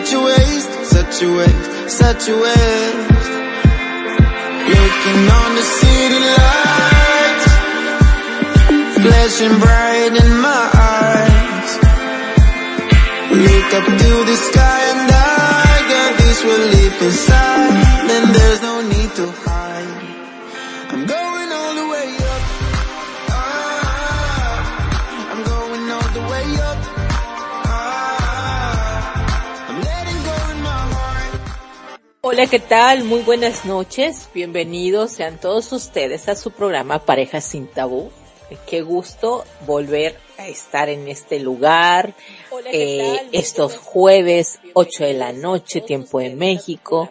such a waste, such a waste, such a waste. Looking on the city lights, flashing bright in my eyes. Look up to the sky and I got this relief inside, and there's no need to hide. Hola, ¿qué tal? Muy buenas noches. Bienvenidos sean todos ustedes a su programa Parejas sin Tabú. Qué gusto volver a estar en este lugar. eh, estos jueves, 8 de la noche, tiempo de México,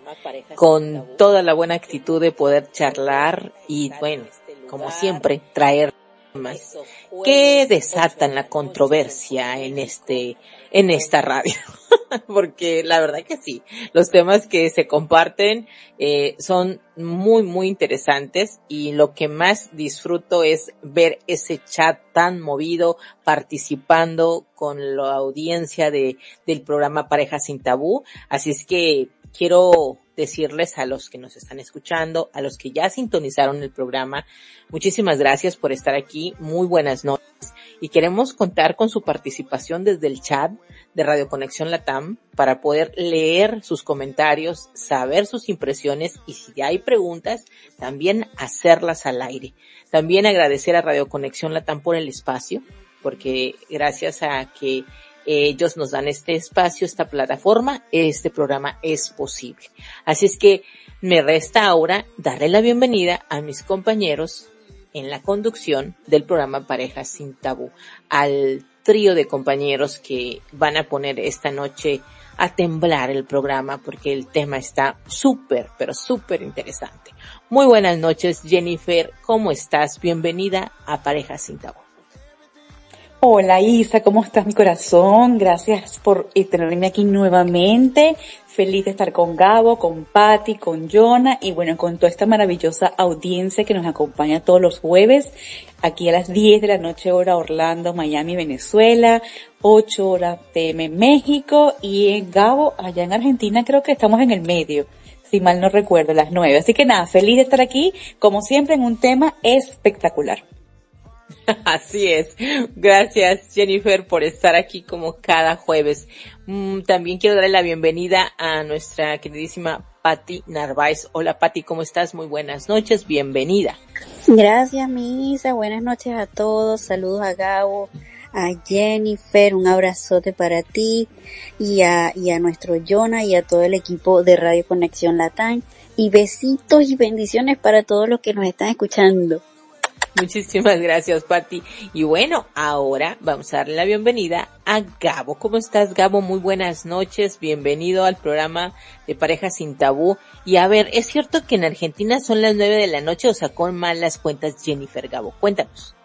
con toda la buena actitud de poder charlar y, bueno, como siempre, traer temas que desatan la controversia en este, en esta radio. Porque la verdad que sí, los temas que se comparten eh, son muy, muy interesantes y lo que más disfruto es ver ese chat tan movido, participando con la audiencia de, del programa Pareja sin Tabú. Así es que quiero decirles a los que nos están escuchando, a los que ya sintonizaron el programa, muchísimas gracias por estar aquí, muy buenas noches y queremos contar con su participación desde el chat de Radio Conexión Latam para poder leer sus comentarios, saber sus impresiones y si hay preguntas, también hacerlas al aire. También agradecer a Radio Conexión Latam por el espacio, porque gracias a que ellos nos dan este espacio, esta plataforma, este programa es posible. Así es que me resta ahora darle la bienvenida a mis compañeros en la conducción del programa Parejas sin Tabú, al trío de compañeros que van a poner esta noche a temblar el programa porque el tema está súper, pero súper interesante. Muy buenas noches, Jennifer, ¿cómo estás? Bienvenida a Parejas sin Tabú. Hola Isa, ¿cómo estás mi corazón? Gracias por tenerme aquí nuevamente. Feliz de estar con Gabo, con Patti, con Jonah y bueno, con toda esta maravillosa audiencia que nos acompaña todos los jueves, aquí a las 10 de la noche hora Orlando, Miami, Venezuela, 8 horas PM México y en Gabo, allá en Argentina creo que estamos en el medio, si mal no recuerdo, las 9. Así que nada, feliz de estar aquí, como siempre en un tema espectacular. Así es. Gracias Jennifer por estar aquí como cada jueves. Mm, También quiero darle la bienvenida a nuestra queridísima Patti Narváez. Hola Patti, ¿cómo estás? Muy buenas noches, bienvenida. Gracias, mi Isa. Buenas noches a todos. Saludos a Gabo, a Jennifer. Un abrazote para ti y a, y a nuestro Jonah y a todo el equipo de Radio Conexión Latán. Y besitos y bendiciones para todos los que nos están escuchando. Muchísimas gracias, Patti. Y bueno, ahora vamos a darle la bienvenida a Gabo. ¿Cómo estás, Gabo? Muy buenas noches. Bienvenido al programa de Parejas sin Tabú. Y a ver, ¿es cierto que en Argentina son las nueve de la noche o sacó mal las cuentas Jennifer Gabo? Cuéntanos.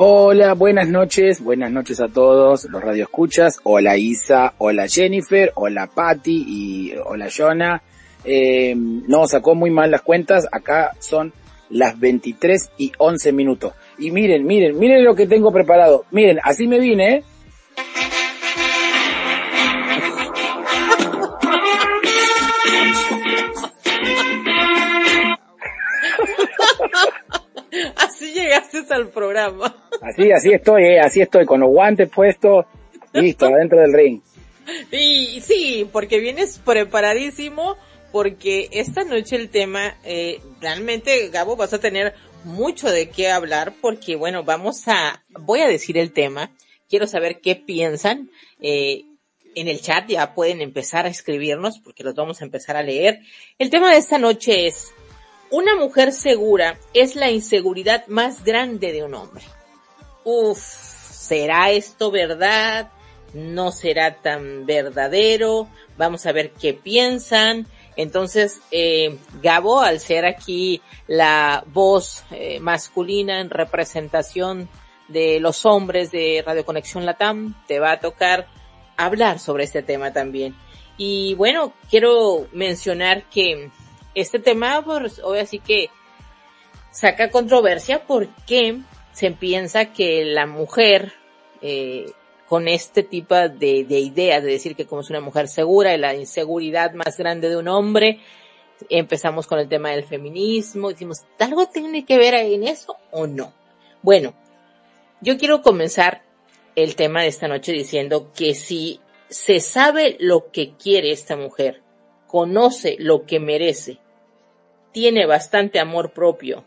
Hola, buenas noches, buenas noches a todos los radioescuchas. Hola Isa, hola Jennifer, hola Patti y hola Jonah. Eh, no, sacó muy mal las cuentas. Acá son las 23 y 11 minutos. Y miren, miren, miren lo que tengo preparado. Miren, así me vine, ¿eh? Así llegaste al programa. Así, así estoy, ¿eh? Así estoy, con los guantes puestos, listo, adentro del ring. Y sí, porque vienes preparadísimo, porque esta noche el tema, eh, realmente, Gabo, vas a tener mucho de qué hablar, porque bueno, vamos a, voy a decir el tema, quiero saber qué piensan, eh, en el chat ya pueden empezar a escribirnos, porque los vamos a empezar a leer. El tema de esta noche es, una mujer segura es la inseguridad más grande de un hombre. Uf, ¿será esto verdad? ¿No será tan verdadero? Vamos a ver qué piensan. Entonces, eh, Gabo, al ser aquí la voz eh, masculina en representación de los hombres de Radio Conexión Latam, te va a tocar hablar sobre este tema también. Y bueno, quiero mencionar que este tema, pues, hoy así que saca controversia porque se piensa que la mujer, eh, con este tipo de, de ideas, de decir que como es una mujer segura, la inseguridad más grande de un hombre, empezamos con el tema del feminismo, decimos, ¿algo tiene que ver en eso o no? Bueno, yo quiero comenzar el tema de esta noche diciendo que si se sabe lo que quiere esta mujer, conoce lo que merece, tiene bastante amor propio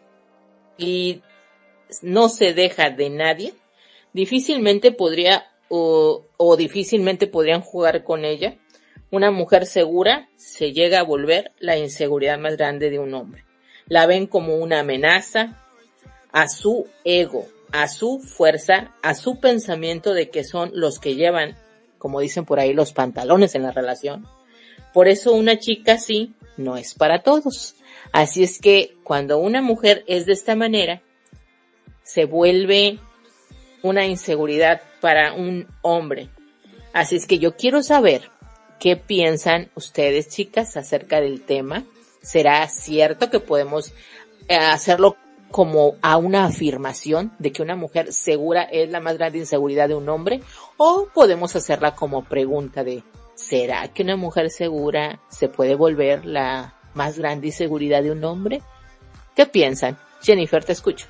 y no se deja de nadie, difícilmente podría o, difícilmente podrían jugar con ella. Una mujer segura se llega a volver la inseguridad más grande de un hombre. La ven como una amenaza a su ego, a su fuerza, a su pensamiento de que son los que llevan, como dicen por ahí, los pantalones en la relación. Por eso una chica así no es para todos. Así es que cuando una mujer es de esta manera, se vuelve una inseguridad para un hombre. Así es que yo quiero saber qué piensan ustedes, chicas, acerca del tema. ¿Será cierto que podemos eh, hacerlo como a una afirmación de que una mujer segura es la más grande inseguridad de un hombre? ¿O podemos hacerla como pregunta de, ¿será que una mujer segura se puede volver la más grande inseguridad de un hombre? ¿Qué piensan? Jennifer, te escucho.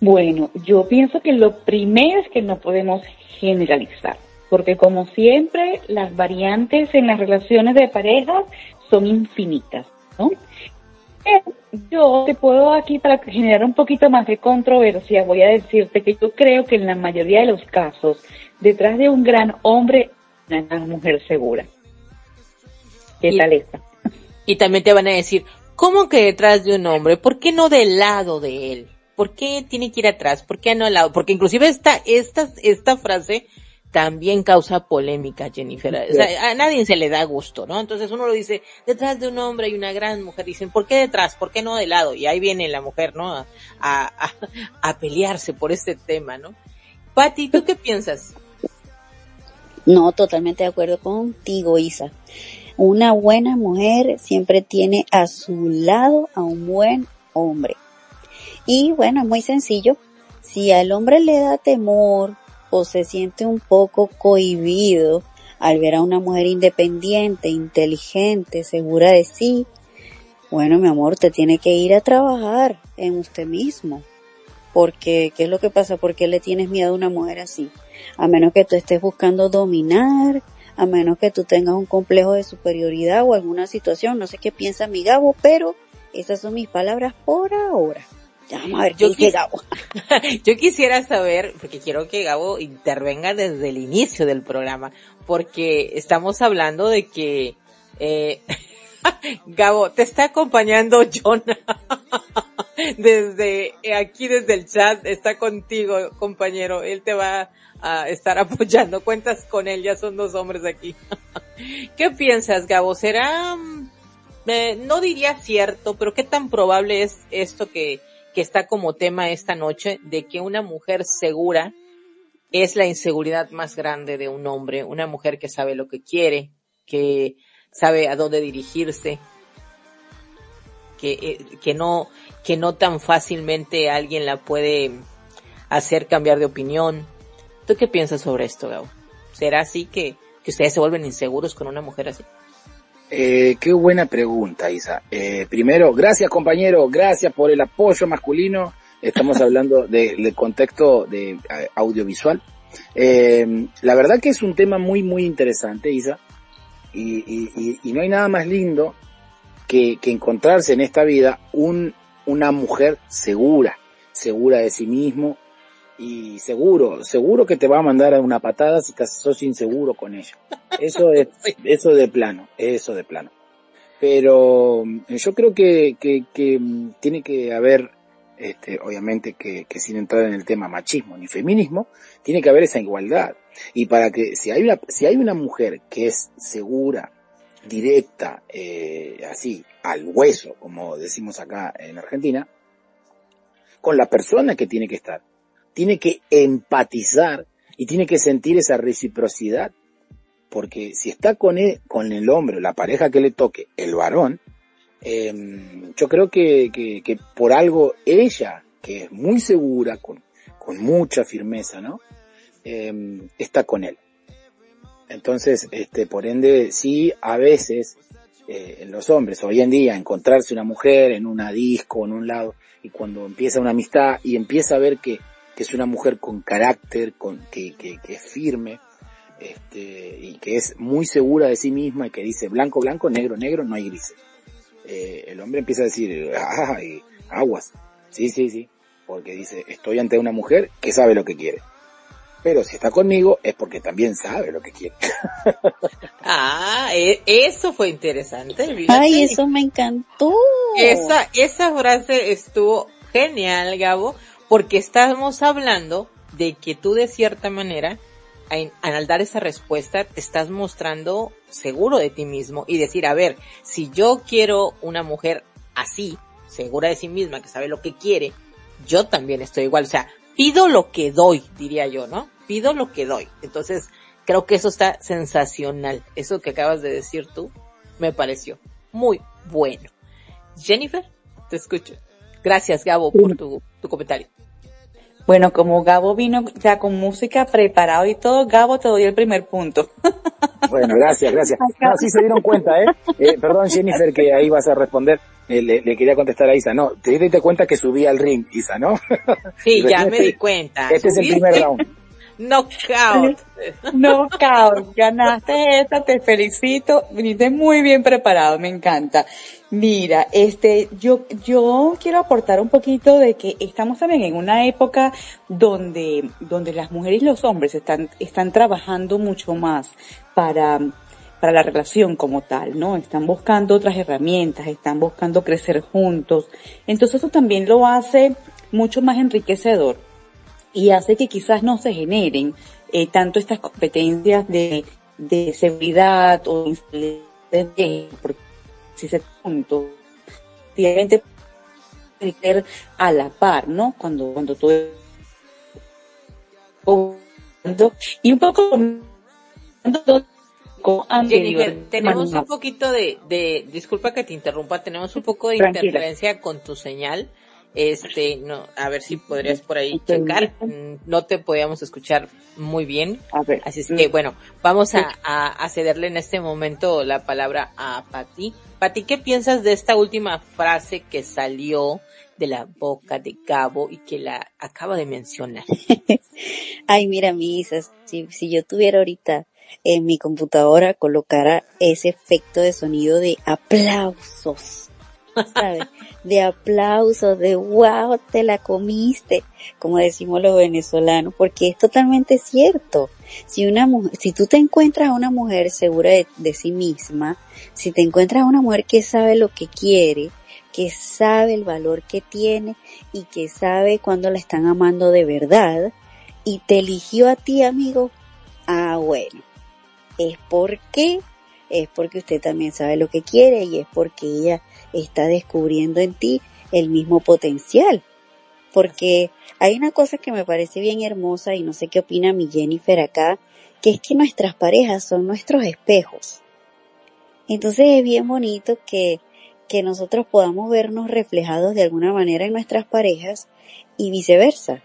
Bueno, yo pienso que lo primero es que no podemos generalizar, porque como siempre las variantes en las relaciones de pareja son infinitas, ¿no? Yo te puedo aquí para generar un poquito más de controversia, voy a decirte que yo creo que en la mayoría de los casos, detrás de un gran hombre, una gran mujer segura. ¿Qué y, tal esta? Y también te van a decir, ¿cómo que detrás de un hombre? ¿Por qué no del lado de él? ¿Por qué tiene que ir atrás? ¿Por qué no al lado? Porque inclusive esta, esta, esta frase también causa polémica, Jennifer. O sea, a nadie se le da gusto, ¿no? Entonces uno lo dice, detrás de un hombre hay una gran mujer. Dicen, ¿por qué detrás? ¿Por qué no de lado? Y ahí viene la mujer, ¿no? A, a, a pelearse por este tema, ¿no? Patti, ¿tú qué piensas? No, totalmente de acuerdo contigo, Isa. Una buena mujer siempre tiene a su lado a un buen hombre. Y bueno, es muy sencillo. Si al hombre le da temor o se siente un poco cohibido al ver a una mujer independiente, inteligente, segura de sí, bueno, mi amor, te tiene que ir a trabajar en usted mismo. Porque, ¿qué es lo que pasa? ¿Por qué le tienes miedo a una mujer así? A menos que tú estés buscando dominar, a menos que tú tengas un complejo de superioridad o alguna situación, no sé qué piensa mi Gabo, pero esas son mis palabras por ahora. Vamos a ver yo, quis Gabo. yo quisiera saber, porque quiero que Gabo intervenga desde el inicio del programa, porque estamos hablando de que, eh, Gabo, te está acompañando Jonah. desde aquí, desde el chat, está contigo, compañero. Él te va a estar apoyando. Cuentas con él, ya son dos hombres aquí. ¿Qué piensas, Gabo? ¿Será, mm, eh, no diría cierto, pero qué tan probable es esto que que está como tema esta noche, de que una mujer segura es la inseguridad más grande de un hombre, una mujer que sabe lo que quiere, que sabe a dónde dirigirse, que, eh, que no, que no tan fácilmente alguien la puede hacer cambiar de opinión. ¿Tú qué piensas sobre esto, Gabo? ¿Será así que, que ustedes se vuelven inseguros con una mujer así? Eh, qué buena pregunta, Isa. Eh, primero, gracias compañero, gracias por el apoyo masculino. Estamos hablando del contexto de audiovisual. Eh, la verdad que es un tema muy, muy interesante, Isa. Y, y, y no hay nada más lindo que, que encontrarse en esta vida un, una mujer segura, segura de sí mismo, y seguro, seguro que te va a mandar a una patada si sos inseguro con ella. Eso es, eso de plano, eso de plano. Pero eh, yo creo que, que, que mm, tiene que haber, este, obviamente que, que sin entrar en el tema machismo ni feminismo, tiene que haber esa igualdad. Y para que, si hay una, si hay una mujer que es segura, directa, eh, así, al hueso, como decimos acá en Argentina, con la persona que tiene que estar tiene que empatizar y tiene que sentir esa reciprocidad. Porque si está con el, con el hombre, la pareja que le toque, el varón, eh, yo creo que, que, que, por algo ella, que es muy segura, con, con mucha firmeza, ¿no? em, está con él. Entonces, este, por ende, sí, a veces, eh, los hombres, hoy en día, encontrarse una mujer en una disco, en un lado, y cuando empieza una amistad y empieza a ver que, que es una mujer con carácter, con, que, que, que es firme, este, y que es muy segura de sí misma y que dice blanco, blanco, negro, negro, no hay grises. Eh, el hombre empieza a decir, ay, aguas. Sí, sí, sí. Porque dice, estoy ante una mujer que sabe lo que quiere. Pero si está conmigo es porque también sabe lo que quiere. ah, e, eso fue interesante. Ay, eso me encantó. Esa, esa frase estuvo genial, Gabo, porque estamos hablando de que tú de cierta manera, al dar esa respuesta, te estás mostrando seguro de ti mismo y decir, a ver, si yo quiero una mujer así, segura de sí misma, que sabe lo que quiere, yo también estoy igual. O sea, pido lo que doy, diría yo, ¿no? Pido lo que doy. Entonces, creo que eso está sensacional. Eso que acabas de decir tú, me pareció muy bueno. Jennifer, te escucho. Gracias, Gabo, por tu, tu comentario. Bueno, como Gabo vino ya con música preparado y todo, Gabo te doy el primer punto. Bueno, gracias, gracias. No, sí se dieron cuenta, ¿eh? eh perdón, Jennifer, que ahí vas a responder. Eh, le, quería contestar a Isa. No, te diste cuenta que subí al ring, Isa, ¿no? Sí, ya me di cuenta. Este es el primer round. Knockout. Knockout. Ganaste esta, te felicito. Viniste muy bien preparado, me encanta. Mira, este, yo, yo quiero aportar un poquito de que estamos también en una época donde, donde las mujeres y los hombres están, están trabajando mucho más para, para la relación como tal, ¿no? Están buscando otras herramientas, están buscando crecer juntos. Entonces eso también lo hace mucho más enriquecedor y hace que quizás no se generen eh, tanto estas competencias de, de seguridad o de porque si se punto obviamente a la par, ¿no? Cuando cuando todo y un poco Jennifer, tenemos un poquito de, de, disculpa que te interrumpa, tenemos un poco de interferencia con tu señal. Este, no, a ver si podrías por ahí checar. Mm, no te podíamos escuchar muy bien. Así es que, bueno, vamos a, a, cederle en este momento la palabra a Pati. Pati, ¿qué piensas de esta última frase que salió de la boca de Gabo y que la acaba de mencionar? Ay, mira, mi si, si yo tuviera ahorita en mi computadora colocara ese efecto de sonido de aplausos ¿sabes? De aplausos, de wow, te la comiste, como decimos los venezolanos, porque es totalmente cierto. Si una mujer, si tú te encuentras a una mujer segura de, de sí misma, si te encuentras a una mujer que sabe lo que quiere, que sabe el valor que tiene y que sabe cuando la están amando de verdad y te eligió a ti, amigo, ah, bueno, es porque es porque usted también sabe lo que quiere y es porque ella está descubriendo en ti el mismo potencial. Porque hay una cosa que me parece bien hermosa y no sé qué opina mi Jennifer acá, que es que nuestras parejas son nuestros espejos. Entonces es bien bonito que, que nosotros podamos vernos reflejados de alguna manera en nuestras parejas y viceversa.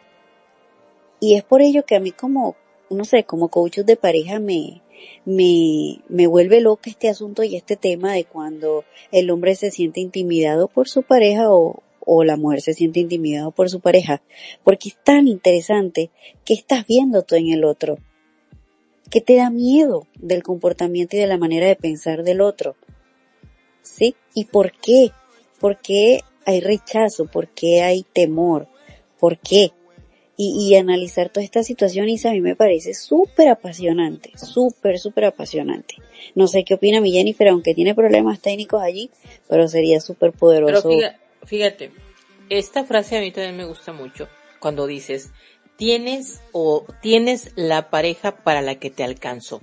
Y es por ello que a mí como, no sé, como coach de pareja me, me, me vuelve loca este asunto y este tema de cuando el hombre se siente intimidado por su pareja o, o la mujer se siente intimidado por su pareja, porque es tan interesante que estás viendo tú en el otro, que te da miedo del comportamiento y de la manera de pensar del otro. ¿Sí? ¿Y por qué? ¿Por qué hay rechazo? ¿Por qué hay temor? ¿Por qué? Y, y analizar toda esta situación y a mí me parece súper apasionante, súper, súper apasionante. No sé qué opina mi Jennifer, aunque tiene problemas técnicos allí, pero sería súper poderoso. Pero fíjate, esta frase a mí también me gusta mucho cuando dices, tienes o tienes la pareja para la que te alcanzó.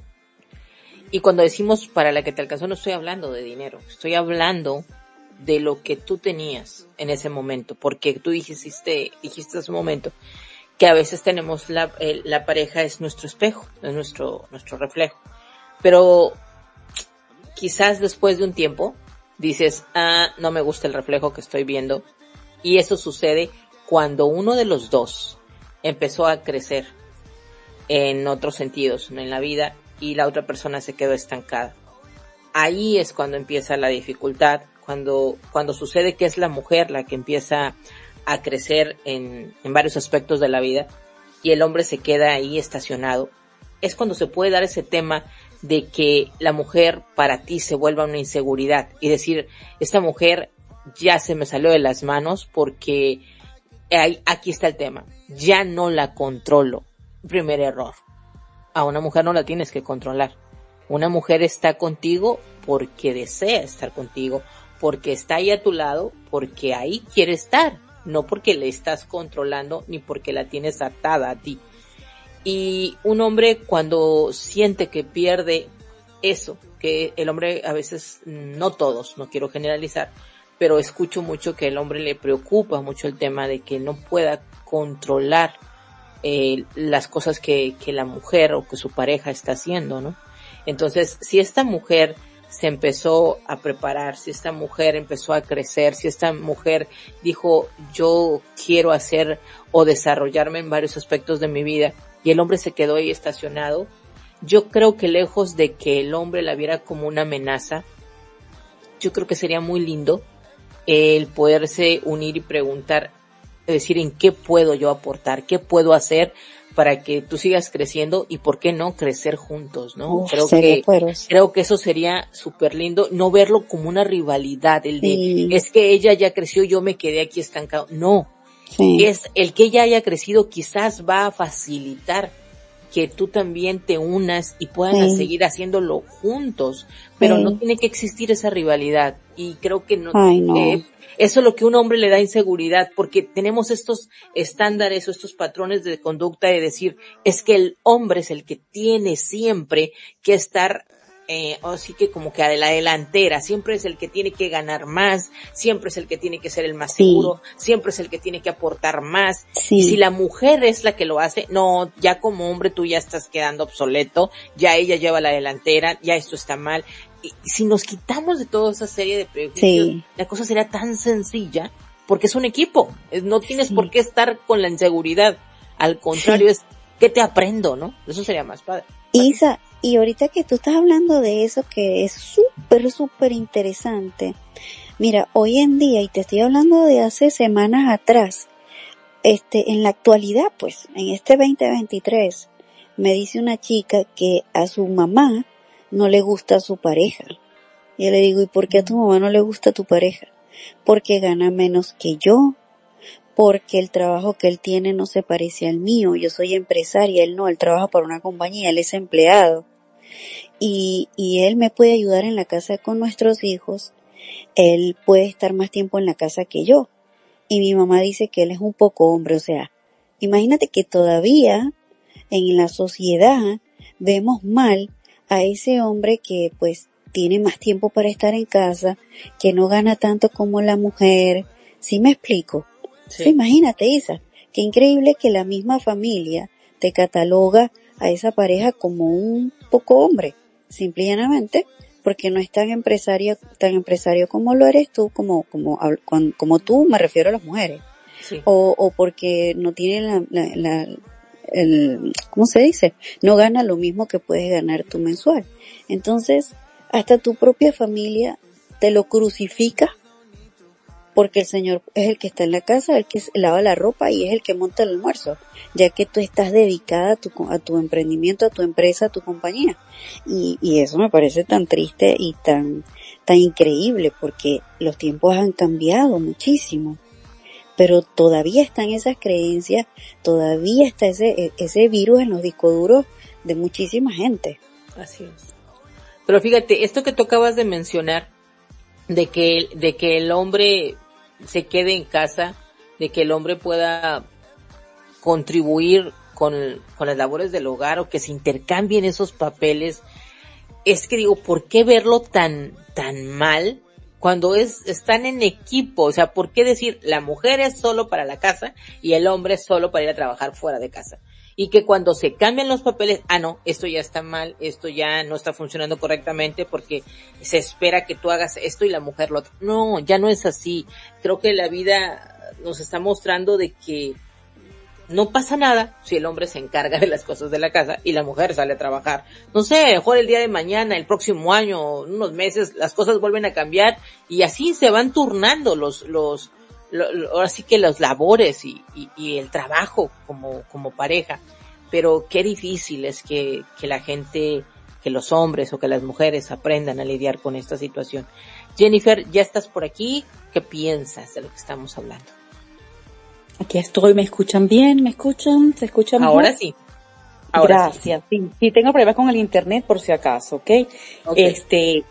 Y cuando decimos para la que te alcanzó no estoy hablando de dinero, estoy hablando de lo que tú tenías en ese momento, porque tú dijiste, dijiste hace un momento, que a veces tenemos la, la pareja es nuestro espejo, es nuestro, nuestro reflejo. Pero quizás después de un tiempo dices, ah, no me gusta el reflejo que estoy viendo. Y eso sucede cuando uno de los dos empezó a crecer, en otros sentidos en la vida y la otra persona se quedó estancada. Ahí es cuando empieza la dificultad, cuando, cuando sucede que es la mujer la que empieza a crecer en, en varios aspectos de la vida y el hombre se queda ahí estacionado. Es cuando se puede dar ese tema de que la mujer para ti se vuelva una inseguridad y decir, esta mujer ya se me salió de las manos porque aquí está el tema, ya no la controlo. Primer error. A una mujer no la tienes que controlar. Una mujer está contigo porque desea estar contigo, porque está ahí a tu lado, porque ahí quiere estar, no porque le estás controlando ni porque la tienes atada a ti. Y un hombre cuando siente que pierde eso, que el hombre a veces, no todos, no quiero generalizar, pero escucho mucho que el hombre le preocupa mucho el tema de que no pueda controlar eh, las cosas que, que la mujer o que su pareja está haciendo, ¿no? Entonces, si esta mujer se empezó a preparar, si esta mujer empezó a crecer, si esta mujer dijo yo quiero hacer o desarrollarme en varios aspectos de mi vida y el hombre se quedó ahí estacionado, yo creo que lejos de que el hombre la viera como una amenaza, yo creo que sería muy lindo el poderse unir y preguntar, decir, en qué puedo yo aportar, qué puedo hacer para que tú sigas creciendo y por qué no crecer juntos, ¿no? creo que creo que eso sería súper lindo, no verlo como una rivalidad, el de es que ella ya creció, yo me quedé aquí estancado. No. Es el que ella haya crecido quizás va a facilitar que tú también te unas y puedan seguir haciéndolo juntos, pero no tiene que existir esa rivalidad y creo que no, eh, eso es lo que un hombre le da inseguridad, porque tenemos estos estándares o estos patrones de conducta de decir, es que el hombre es el que tiene siempre que estar eh, así que como que a la delantera, siempre es el que tiene que ganar más, siempre es el que tiene que ser el más seguro, siempre es el que tiene que aportar más. Y si la mujer es la que lo hace, no, ya como hombre tú ya estás quedando obsoleto, ya ella lleva la delantera, ya esto está mal si nos quitamos de toda esa serie de prejuicios, la cosa sería tan sencilla, porque es un equipo, no tienes por qué estar con la inseguridad, al contrario es, ¿qué te aprendo, no? Eso sería más padre. Isa, y ahorita que tú estás hablando de eso que es súper, súper interesante, mira, hoy en día, y te estoy hablando de hace semanas atrás, este, en la actualidad, pues, en este 2023, me dice una chica que a su mamá no le gusta a su pareja. Yo le digo, ¿y por qué a tu mamá no le gusta a tu pareja? Porque gana menos que yo, porque el trabajo que él tiene no se parece al mío, yo soy empresaria, él no, él trabaja para una compañía, él es empleado. Y, y él me puede ayudar en la casa con nuestros hijos, él puede estar más tiempo en la casa que yo. Y mi mamá dice que él es un poco hombre, o sea, imagínate que todavía en la sociedad vemos mal a ese hombre que pues tiene más tiempo para estar en casa, que no gana tanto como la mujer. ¿Sí me explico? imagínate, Isa, qué increíble que la misma familia te cataloga a esa pareja como un poco hombre, simplemente porque no es tan empresario, tan empresario como lo eres tú, como, como, como tú, me refiero a las mujeres. O, o porque no tiene la, la, el, ¿cómo se dice? No gana lo mismo que puedes ganar tu mensual. Entonces, hasta tu propia familia te lo crucifica porque el Señor es el que está en la casa, el que lava la ropa y es el que monta el almuerzo, ya que tú estás dedicada a tu, a tu emprendimiento, a tu empresa, a tu compañía. Y, y eso me parece tan triste y tan, tan increíble porque los tiempos han cambiado muchísimo pero todavía están esas creencias, todavía está ese, e, ese virus en los discos duros de muchísima gente. Así es. Pero fíjate, esto que tú acabas de mencionar, de que, de que el hombre se quede en casa, de que el hombre pueda contribuir con, con las labores del hogar o que se intercambien esos papeles, es que digo, ¿por qué verlo tan, tan mal cuando es, están en equipo, o sea, ¿por qué decir la mujer es solo para la casa y el hombre es solo para ir a trabajar fuera de casa? Y que cuando se cambian los papeles, ah, no, esto ya está mal, esto ya no está funcionando correctamente porque se espera que tú hagas esto y la mujer lo otro. No, ya no es así. Creo que la vida nos está mostrando de que no pasa nada si el hombre se encarga de las cosas de la casa y la mujer sale a trabajar. No sé, mejor el día de mañana, el próximo año, unos meses, las cosas vuelven a cambiar y así se van turnando los, los, ahora sí que los labores y, y, el trabajo como, como pareja. Pero qué difícil es que, que la gente, que los hombres o que las mujeres aprendan a lidiar con esta situación. Jennifer, ya estás por aquí. ¿Qué piensas de lo que estamos hablando? Aquí estoy, ¿me escuchan bien? ¿Me escuchan? ¿Se escuchan Ahora sí. Gracias. Sí. sí. tengo problemas con el internet por si acaso, ¿ok? Este,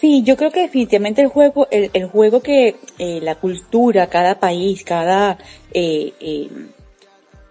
sí, yo creo que definitivamente el juego, el, el juego que eh, la cultura, cada país, cada eh, eh,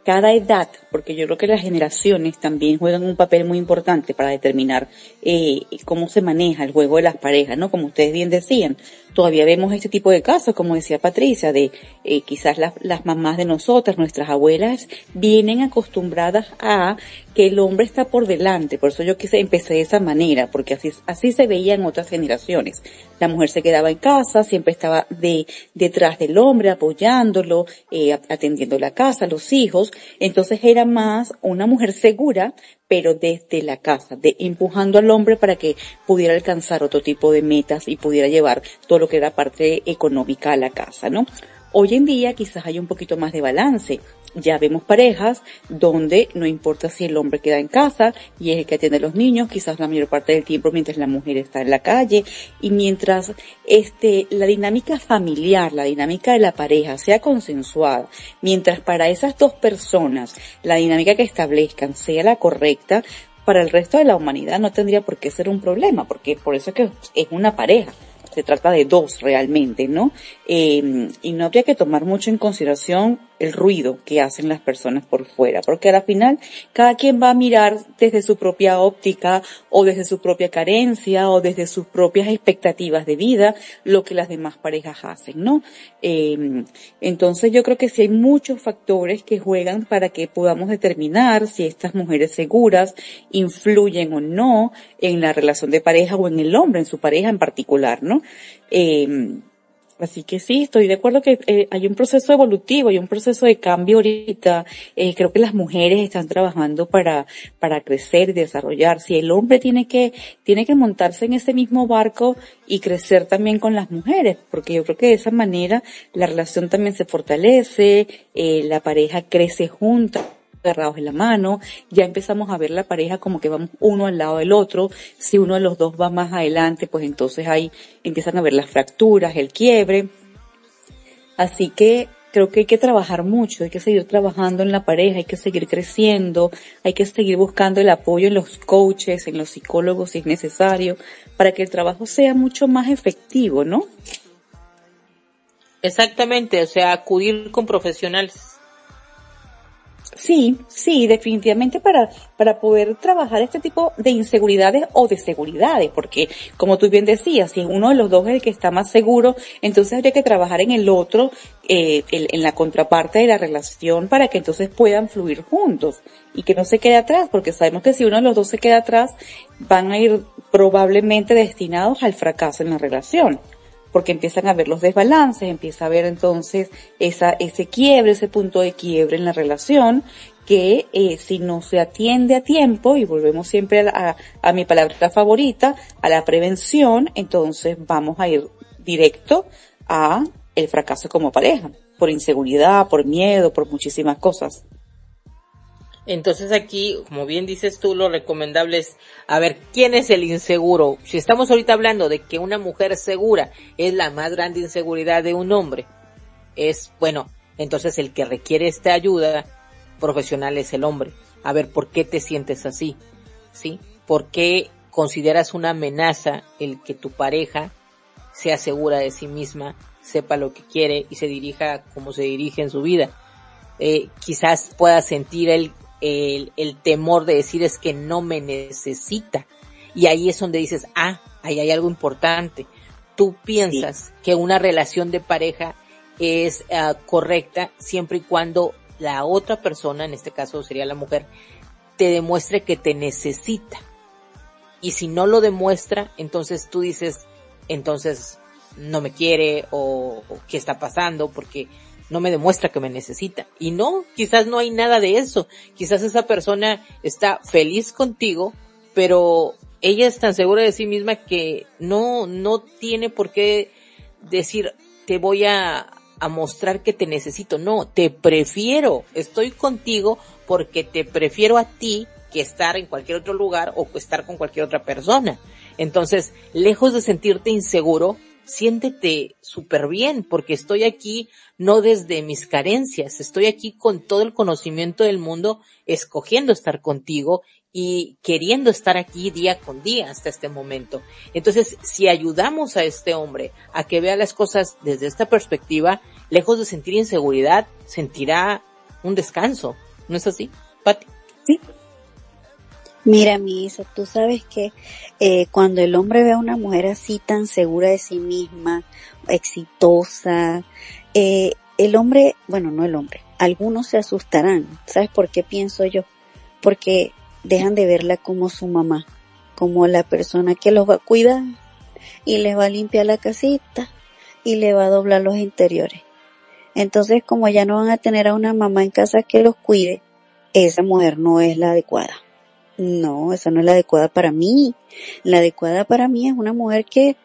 cada edad, porque yo creo que las generaciones también juegan un papel muy importante para determinar eh, cómo se maneja el juego de las parejas, ¿no? Como ustedes bien decían, todavía vemos este tipo de casos, como decía Patricia, de eh, quizás las, las mamás de nosotras, nuestras abuelas, vienen acostumbradas a que el hombre está por delante, por eso yo quise empecé de esa manera, porque así, así se veía en otras generaciones. La mujer se quedaba en casa, siempre estaba de, detrás del hombre, apoyándolo, eh, atendiendo la casa, los hijos, entonces era más una mujer segura, pero desde la casa, de empujando al hombre para que pudiera alcanzar otro tipo de metas y pudiera llevar todo lo que era parte económica a la casa, ¿no? Hoy en día quizás hay un poquito más de balance. Ya vemos parejas donde no importa si el hombre queda en casa y es el que atiende a los niños, quizás la mayor parte del tiempo mientras la mujer está en la calle y mientras este, la dinámica familiar, la dinámica de la pareja sea consensuada, mientras para esas dos personas la dinámica que establezcan sea la correcta, para el resto de la humanidad no tendría por qué ser un problema, porque por eso es que es una pareja se trata de dos realmente, ¿no? Eh, y no habría que tomar mucho en consideración el ruido que hacen las personas por fuera, porque al final cada quien va a mirar desde su propia óptica o desde su propia carencia o desde sus propias expectativas de vida lo que las demás parejas hacen, ¿no? Eh, entonces yo creo que sí hay muchos factores que juegan para que podamos determinar si estas mujeres seguras influyen o no en la relación de pareja o en el hombre, en su pareja en particular, ¿no? Eh, Así que sí, estoy de acuerdo que eh, hay un proceso evolutivo, hay un proceso de cambio ahorita. Eh, creo que las mujeres están trabajando para, para crecer y desarrollar. Si el hombre tiene que, tiene que montarse en ese mismo barco y crecer también con las mujeres, porque yo creo que de esa manera la relación también se fortalece, eh, la pareja crece junta agarrados en la mano, ya empezamos a ver la pareja como que vamos uno al lado del otro, si uno de los dos va más adelante, pues entonces ahí empiezan a ver las fracturas, el quiebre. Así que creo que hay que trabajar mucho, hay que seguir trabajando en la pareja, hay que seguir creciendo, hay que seguir buscando el apoyo en los coaches, en los psicólogos si es necesario, para que el trabajo sea mucho más efectivo, ¿no? Exactamente, o sea, acudir con profesionales. Sí, sí, definitivamente para, para poder trabajar este tipo de inseguridades o de seguridades, porque como tú bien decías, si uno de los dos es el que está más seguro, entonces habría que trabajar en el otro, eh, en la contraparte de la relación para que entonces puedan fluir juntos y que no se quede atrás, porque sabemos que si uno de los dos se queda atrás, van a ir probablemente destinados al fracaso en la relación porque empiezan a ver los desbalances, empieza a ver entonces esa, ese quiebre, ese punto de quiebre en la relación, que eh, si no se atiende a tiempo, y volvemos siempre a, a, mi palabra favorita, a la prevención, entonces vamos a ir directo a el fracaso como pareja, por inseguridad, por miedo, por muchísimas cosas. Entonces aquí, como bien dices tú, lo recomendable es, a ver, ¿quién es el inseguro? Si estamos ahorita hablando de que una mujer segura es la más grande inseguridad de un hombre, es, bueno, entonces el que requiere esta ayuda profesional es el hombre. A ver, ¿por qué te sientes así? ¿Sí? ¿Por qué consideras una amenaza el que tu pareja sea segura de sí misma, sepa lo que quiere y se dirija como se dirige en su vida? Eh, quizás pueda sentir el el, el temor de decir es que no me necesita. Y ahí es donde dices, ah, ahí hay algo importante. Tú piensas que una relación de pareja es uh, correcta siempre y cuando la otra persona, en este caso sería la mujer, te demuestre que te necesita. Y si no lo demuestra, entonces tú dices, entonces no me quiere o, o qué está pasando, porque no me demuestra que me necesita. Y no, quizás no hay nada de eso. Quizás esa persona está feliz contigo, pero ella es tan segura de sí misma que no, no tiene por qué decir, te voy a, a mostrar que te necesito. No, te prefiero. Estoy contigo porque te prefiero a ti que estar en cualquier otro lugar o estar con cualquier otra persona. Entonces, lejos de sentirte inseguro, siéntete súper bien porque estoy aquí no desde mis carencias, estoy aquí con todo el conocimiento del mundo, escogiendo estar contigo y queriendo estar aquí día con día hasta este momento. Entonces, si ayudamos a este hombre a que vea las cosas desde esta perspectiva, lejos de sentir inseguridad, sentirá un descanso. ¿No es así, Pati? Sí, Mira, mi Isa, tú sabes que eh, cuando el hombre ve a una mujer así tan segura de sí misma, exitosa, eh, el hombre, bueno, no el hombre, algunos se asustarán. ¿Sabes por qué pienso yo? Porque dejan de verla como su mamá, como la persona que los va a cuidar y les va a limpiar la casita y le va a doblar los interiores. Entonces, como ya no van a tener a una mamá en casa que los cuide, esa mujer no es la adecuada. No, esa no es la adecuada para mí. La adecuada para mí es una mujer que,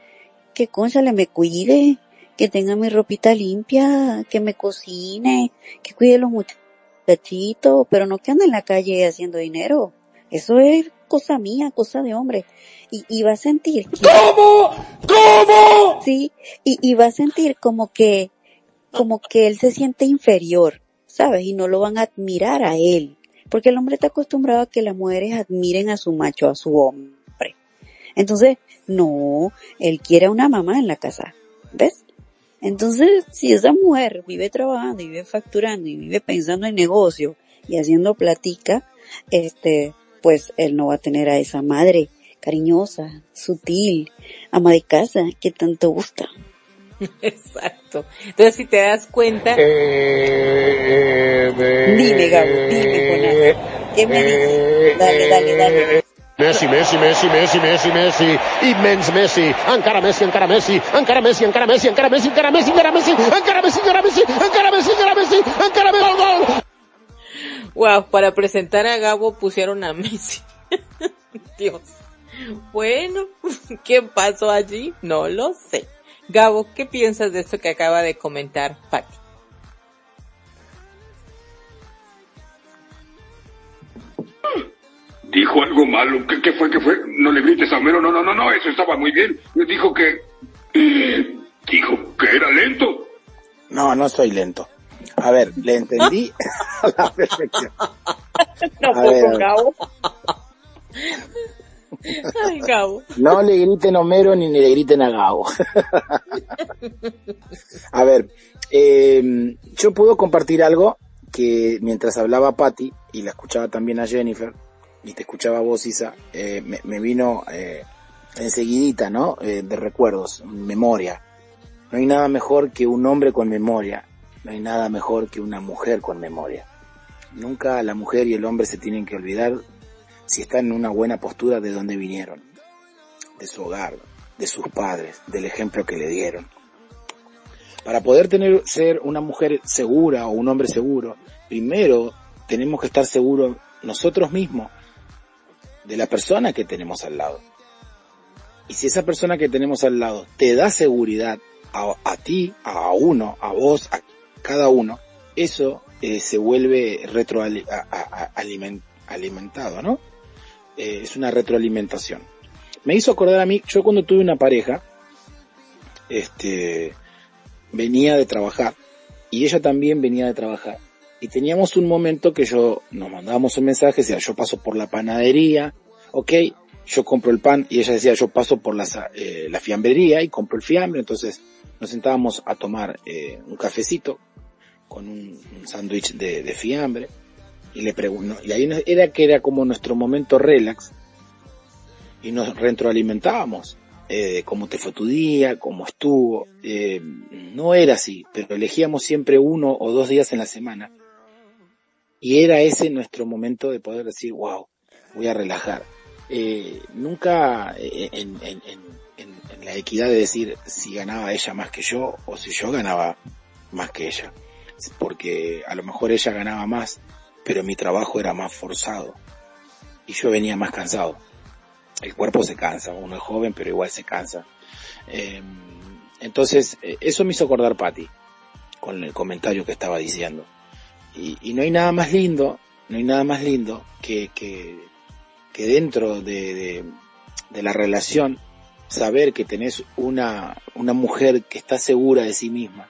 que le me cuide, que tenga mi ropita limpia, que me cocine, que cuide los muchachitos, pero no que ande en la calle haciendo dinero. Eso es cosa mía, cosa de hombre. Y, y va a sentir ¿Cómo? ¿Cómo? Sí, y, y va a sentir como que, como que él se siente inferior, ¿sabes? Y no lo van a admirar a él. Porque el hombre está acostumbrado a que las mujeres admiren a su macho, a su hombre. Entonces, no, él quiere a una mamá en la casa. ¿Ves? Entonces, si esa mujer vive trabajando y vive facturando y vive pensando en negocio y haciendo platica, este, pues él no va a tener a esa madre cariñosa, sutil, ama de casa que tanto gusta. Exacto. Entonces, si te das cuenta... Eh, dime, Gabo, dime, Jonás. ¿Qué me dices? Dale, dale, dale. Messi, Messi, Messi, Messi, Messi, Messi, immens Messi, encara Messi, encara Messi, encara Messi, encara Messi, encara Messi, encara Messi, encara Messi, encara Messi, encara Messi, encara Messi, encara Messi, encara Messi, gol. Wow, para presentar a Gabo pusieron a Messi. Dios. Bueno, ¿qué pasó allí? No lo sé. Gabo, ¿qué piensas de esto que acaba de comentar Patti? Dijo algo malo. ¿Qué, ¿Qué, fue? ¿Qué fue? No le grites a Homero. No, no, no, no. Eso estaba muy bien. Dijo que... Dijo que era lento. No, no soy lento. A ver, le entendí a la perfección. No, a ver, Gabo. No le griten a Homero ni le griten a Gabo. a ver, eh, yo puedo compartir algo que mientras hablaba Patty y la escuchaba también a Jennifer y te escuchaba vos Isa, eh, me, me, vino eh, enseguidita, ¿no? Eh, de recuerdos, memoria. No hay nada mejor que un hombre con memoria. No hay nada mejor que una mujer con memoria. Nunca la mujer y el hombre se tienen que olvidar si están en una buena postura de dónde vinieron, de su hogar, de sus padres, del ejemplo que le dieron. Para poder tener, ser una mujer segura o un hombre seguro, primero tenemos que estar seguros nosotros mismos de la persona que tenemos al lado. Y si esa persona que tenemos al lado te da seguridad a, a ti, a uno, a vos, a cada uno, eso eh, se vuelve retroalimentado, ¿no? Eh, es una retroalimentación. Me hizo acordar a mí, yo cuando tuve una pareja, este, venía de trabajar y ella también venía de trabajar. Y teníamos un momento que yo nos mandábamos un mensaje, decía, yo paso por la panadería, ok, yo compro el pan y ella decía, yo paso por la, eh, la fiambrería y compro el fiambre, entonces nos sentábamos a tomar eh, un cafecito con un, un sándwich de, de, fiambre y le pregunto, y ahí era que era como nuestro momento relax y nos retroalimentábamos. Eh, cómo te fue tu día, cómo estuvo. Eh, no era así, pero elegíamos siempre uno o dos días en la semana. Y era ese nuestro momento de poder decir, wow, voy a relajar. Eh, nunca en, en, en, en, la equidad de decir si ganaba ella más que yo o si yo ganaba más que ella porque a lo mejor ella ganaba más, pero mi trabajo era más forzado y yo venía más cansado. El cuerpo se cansa, uno es joven, pero igual se cansa. Em, entonces, eh, eso me hizo acordar Patti, con el comentario que estaba diciendo. Y, no hay nada más lindo, no hay nada más lindo que, que, dentro de, de, la relación saber que tenés una, una mujer que está segura de sí misma,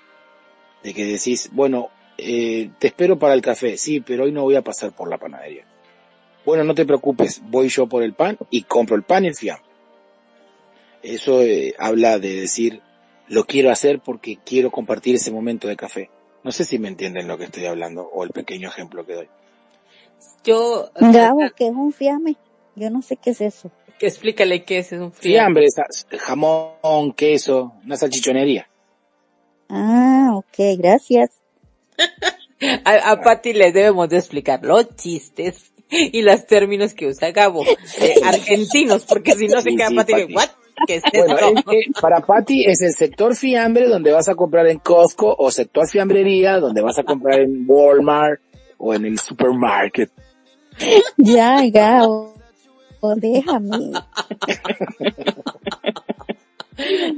de que decís, bueno, eh, te espero para el café, sí, pero hoy no voy a pasar por la panadería. Bueno, no te preocupes, voy yo por el pan y compro el pan y el fiambre. Eso eh, habla de decir, lo quiero hacer porque quiero compartir ese momento de café. No sé si me entienden lo que estoy hablando o el pequeño ejemplo que doy. Yo... Gabo, ¿qué es un fiambre? Yo no sé qué es eso. Que explícale qué es un fiambre. Fiambre, jamón, queso, una salchichonería. Ah, ok, gracias. A, a Patti le debemos de explicar los chistes y los términos que usa Gabo, eh, argentinos, porque si no se queda Patti de, ¿what? ¿Qué es bueno, para Patti es el sector fiambre donde vas a comprar en Costco o sector fiambrería donde vas a comprar en Walmart o en el supermarket. Ya, Gabo, déjame.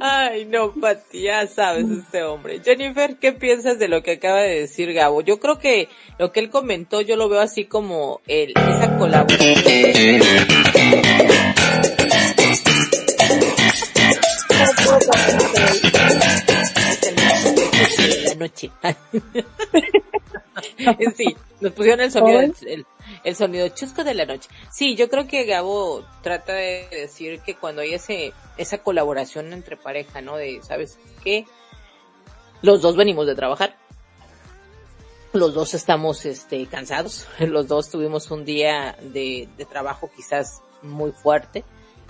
Ay, no, Pati, ya sabes este hombre. Jennifer, ¿qué piensas de lo que acaba de decir Gabo? Yo creo que lo que él comentó yo lo veo así como el, esa colaboración. la noche. sí, nos pusieron el sonido, el, el, sonido chusco de la noche. Sí, yo creo que Gabo trata de decir que cuando hay ese, esa colaboración entre pareja, ¿no? De, ¿sabes qué? Los dos venimos de trabajar. Los dos estamos, este, cansados. Los dos tuvimos un día de, trabajo quizás muy fuerte.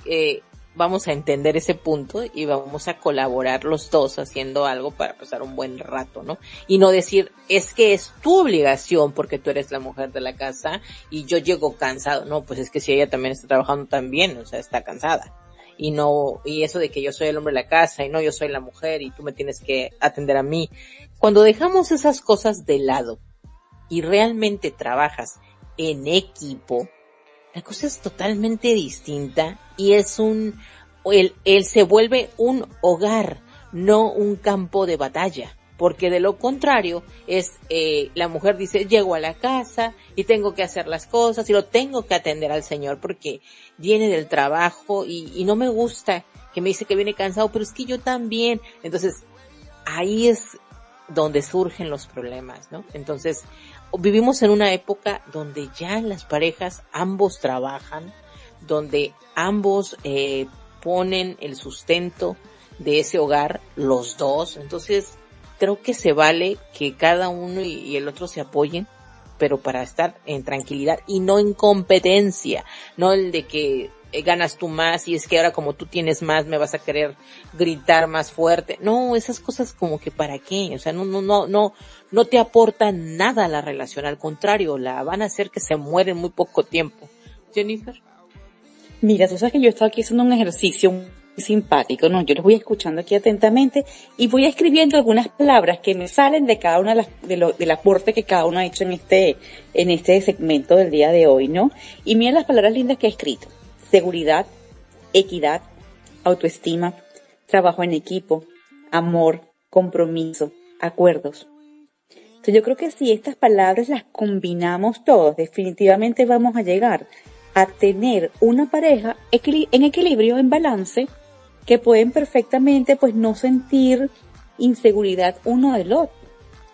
Eh, vamos a entender ese punto y vamos a colaborar los dos haciendo algo para pasar un buen rato, ¿no? Y no decir, es que es tu obligación porque tú eres la mujer de la casa y yo llego cansado. No, pues es que si ella también está trabajando también, o sea, está cansada. Y no, y eso de que yo soy el hombre de la casa y no yo soy la mujer y tú me tienes que atender a mí. Cuando dejamos esas cosas de lado y realmente trabajas en equipo, la cosa es totalmente distinta y es un, él, él se vuelve un hogar, no un campo de batalla. Porque de lo contrario es, eh, la mujer dice, llego a la casa y tengo que hacer las cosas y lo tengo que atender al Señor porque viene del trabajo y, y no me gusta que me dice que viene cansado, pero es que yo también. Entonces, ahí es donde surgen los problemas, ¿no? Entonces, vivimos en una época donde ya las parejas ambos trabajan, donde ambos eh, ponen el sustento de ese hogar, los dos. Entonces, creo que se vale que cada uno y, el otro se apoyen, pero para estar en tranquilidad y no en competencia, no el de que eh, ganas tú más y es que ahora como tú tienes más me vas a querer gritar más fuerte. No, esas cosas como que para qué, o sea, no, no, no, no, no te aportan nada la relación, al contrario, la van a hacer que se muere en muy poco tiempo. Jennifer. Mira, tú sabes que yo estaba aquí haciendo un ejercicio muy simpático, ¿no? Yo los voy escuchando aquí atentamente y voy escribiendo algunas palabras que me salen de cada una de las, de lo, del aporte que cada uno ha hecho en este, en este segmento del día de hoy, ¿no? Y mira las palabras lindas que he escrito seguridad, equidad, autoestima, trabajo en equipo, amor, compromiso, acuerdos. Entonces yo creo que si estas palabras las combinamos todos, definitivamente vamos a llegar a tener una pareja en equilibrio, en balance, que pueden perfectamente pues no sentir inseguridad uno del otro,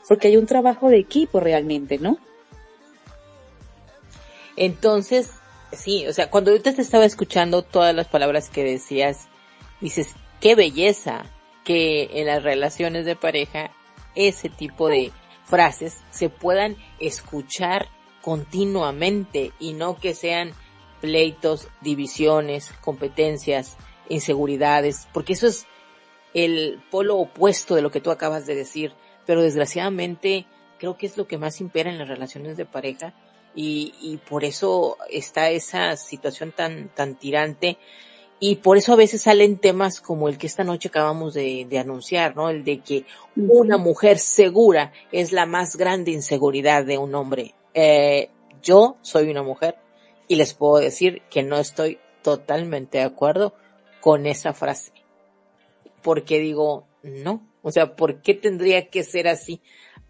porque hay un trabajo de equipo realmente, ¿no? Entonces, sí, o sea, cuando yo te estaba escuchando todas las palabras que decías, dices, qué belleza que en las relaciones de pareja ese tipo de frases se puedan escuchar continuamente y no que sean pleitos, divisiones, competencias, inseguridades, porque eso es el polo opuesto de lo que tú acabas de decir, pero desgraciadamente creo que es lo que más impera en las relaciones de pareja y, y por eso está esa situación tan, tan tirante y por eso a veces salen temas como el que esta noche acabamos de, de anunciar, ¿no? El de que una mujer segura es la más grande inseguridad de un hombre. Eh, yo soy una mujer y les puedo decir que no estoy totalmente de acuerdo con esa frase. Porque digo, no, o sea, ¿por qué tendría que ser así?